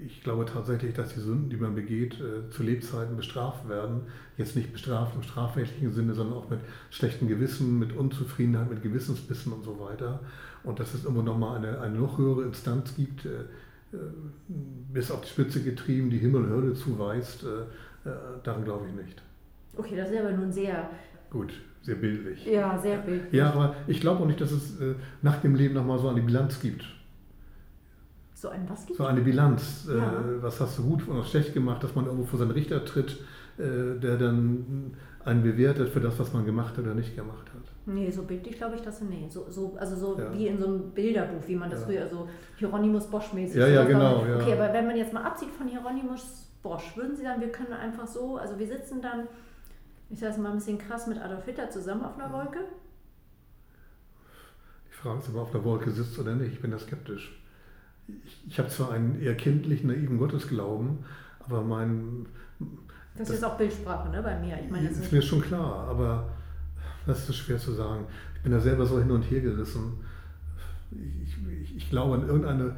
Ich glaube tatsächlich, dass die Sünden, die man begeht, äh, zu Lebzeiten bestraft werden. Jetzt nicht bestraft im strafrechtlichen Sinne, sondern auch mit schlechtem Gewissen, mit Unzufriedenheit, mit Gewissensbissen und so weiter. Und dass es irgendwo nochmal eine, eine noch höhere Instanz gibt, äh, äh, bis auf die Spitze getrieben, die Himmel und Hölle zuweist, daran glaube ich nicht. Okay, das ist aber nun sehr, Gut, sehr bildlich. ja, sehr bildlich. Ja, aber ich glaube auch nicht, dass es nach dem Leben nochmal so eine Bilanz gibt. So ein was gibt So eine Bilanz. Äh, Ja. Was hast du gut und was schlecht gemacht, dass man irgendwo vor seinen Richter tritt, äh, der dann einen bewertet für das, was man gemacht oder nicht gemacht hat. Nee, so bildlich glaube ich das nee. So, so, also so Ja. wie in so einem Bilderbuch, wie man das Ja. früher so Hieronymus Bosch-mäßig Ja, ja, genau, ja. Okay, aber wenn man jetzt mal absieht von Hieronymus Bosch, würden Sie sagen, wir können einfach so, also wir sitzen dann, ich sage es mal ein bisschen krass, mit Adolf Hitler zusammen auf einer Wolke? Die Frage ist, ob er auf der Wolke sitzt oder nicht. Ich bin da skeptisch. Ich, habe zwar einen eher kindlichen, naiven Gottesglauben, aber mein, Das, Das- ist auch Bildsprache, ne, bei mir. Ich meine jetzt ist mir schon klar, aber das ist schwer zu sagen. Ich bin da selber so hin und her gerissen. Ich, ich, ich glaube an irgendeine,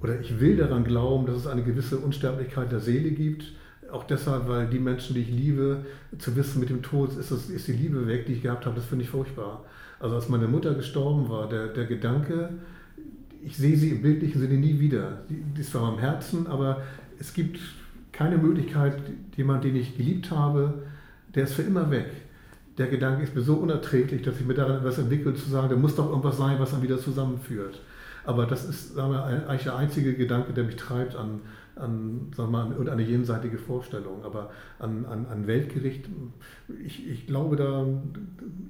oder ich will daran glauben, dass es eine gewisse Unsterblichkeit der Seele gibt. Auch deshalb, weil die Menschen, die ich liebe, zu wissen, mit dem Tod ist, das, ist die Liebe weg, die ich gehabt habe, das finde ich furchtbar. Also als meine Mutter gestorben war, der, der Gedanke, ich sehe sie im bildlichen Sinne nie wieder. Die, ist zwar am Herzen, aber es gibt keine Möglichkeit, jemand, den ich geliebt habe, der ist für immer weg. Der Gedanke ist mir so unerträglich, dass ich mir daran etwas entwickle, zu sagen, da muss doch irgendwas sein, was dann wieder zusammenführt. Aber das ist sagen wir, eigentlich der einzige Gedanke, der mich treibt an, an, sagen wir, mal, irgendeine jenseitige Vorstellung. Aber an, an, an Weltgericht, ich, ich glaube da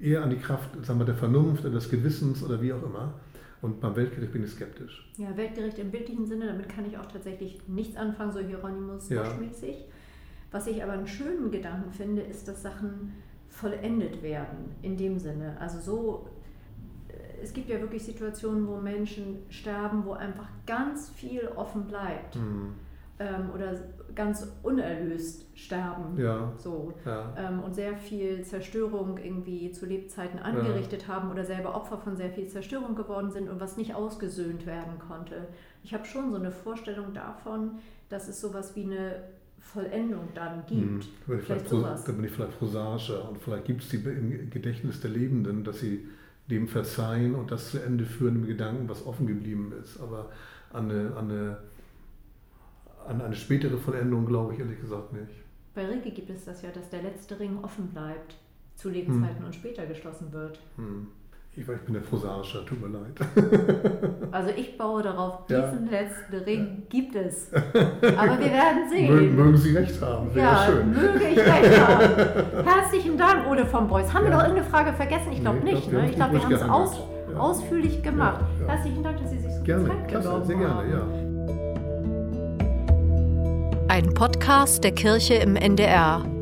eher an die Kraft sagen wir, der Vernunft, des Gewissens oder wie auch immer. Und beim Weltgericht bin ich skeptisch. Ja, Weltgericht im bildlichen Sinne, damit kann ich auch tatsächlich nichts anfangen, so Hieronymus Ja. Bosch-mäßig. Was ich aber einen schönen Gedanken finde, ist, dass Sachen vollendet werden, in dem Sinne. Also so, äh, es gibt ja wirklich Situationen, wo Menschen sterben, wo einfach ganz viel offen bleibt Hm. Ähm, oder ganz unerlöst sterben. Ja, So. ja. Ähm, und sehr viel Zerstörung irgendwie zu Lebzeiten angerichtet haben oder selber Opfer von sehr viel Zerstörung geworden sind und was nicht ausgesöhnt werden konnte. Ich habe schon so eine Vorstellung davon, dass es sowas wie eine Vollendung dann gibt. Hm. Bin ich Vielleicht vielleicht, sowas. da bin ich vielleicht prosaischer und vielleicht gibt es die im Gedächtnis der Lebenden, dass sie dem verzeihen und das zu Ende führen im Gedanken, was offen geblieben ist. Aber an eine, an eine, an eine spätere Vollendung glaube ich ehrlich gesagt nicht. Bei Rilke gibt es das ja, dass der letzte Ring offen bleibt, zu Lebzeiten hm. und später geschlossen wird. Hm. Ich, ich bin der Prosaischer, tut mir leid. <laughs> Also ich baue darauf, diesen ja. letzten Ring gibt es. <laughs> Aber wir werden sehen. Mögen, mögen Sie recht haben, wäre ja, schön. möge ich recht haben. <laughs> Herzlichen Dank, Ole von Beuys. Haben ja. wir noch irgendeine Frage vergessen? Ich glaube nee, nicht. Ne? Ich glaube, wir haben es aus, ausführlich gemacht. Herzlichen Dank, dass Sie sich so gerne, Zeit klasse, sehr gerne, ja. Ein Podcast der Kirche im NDR.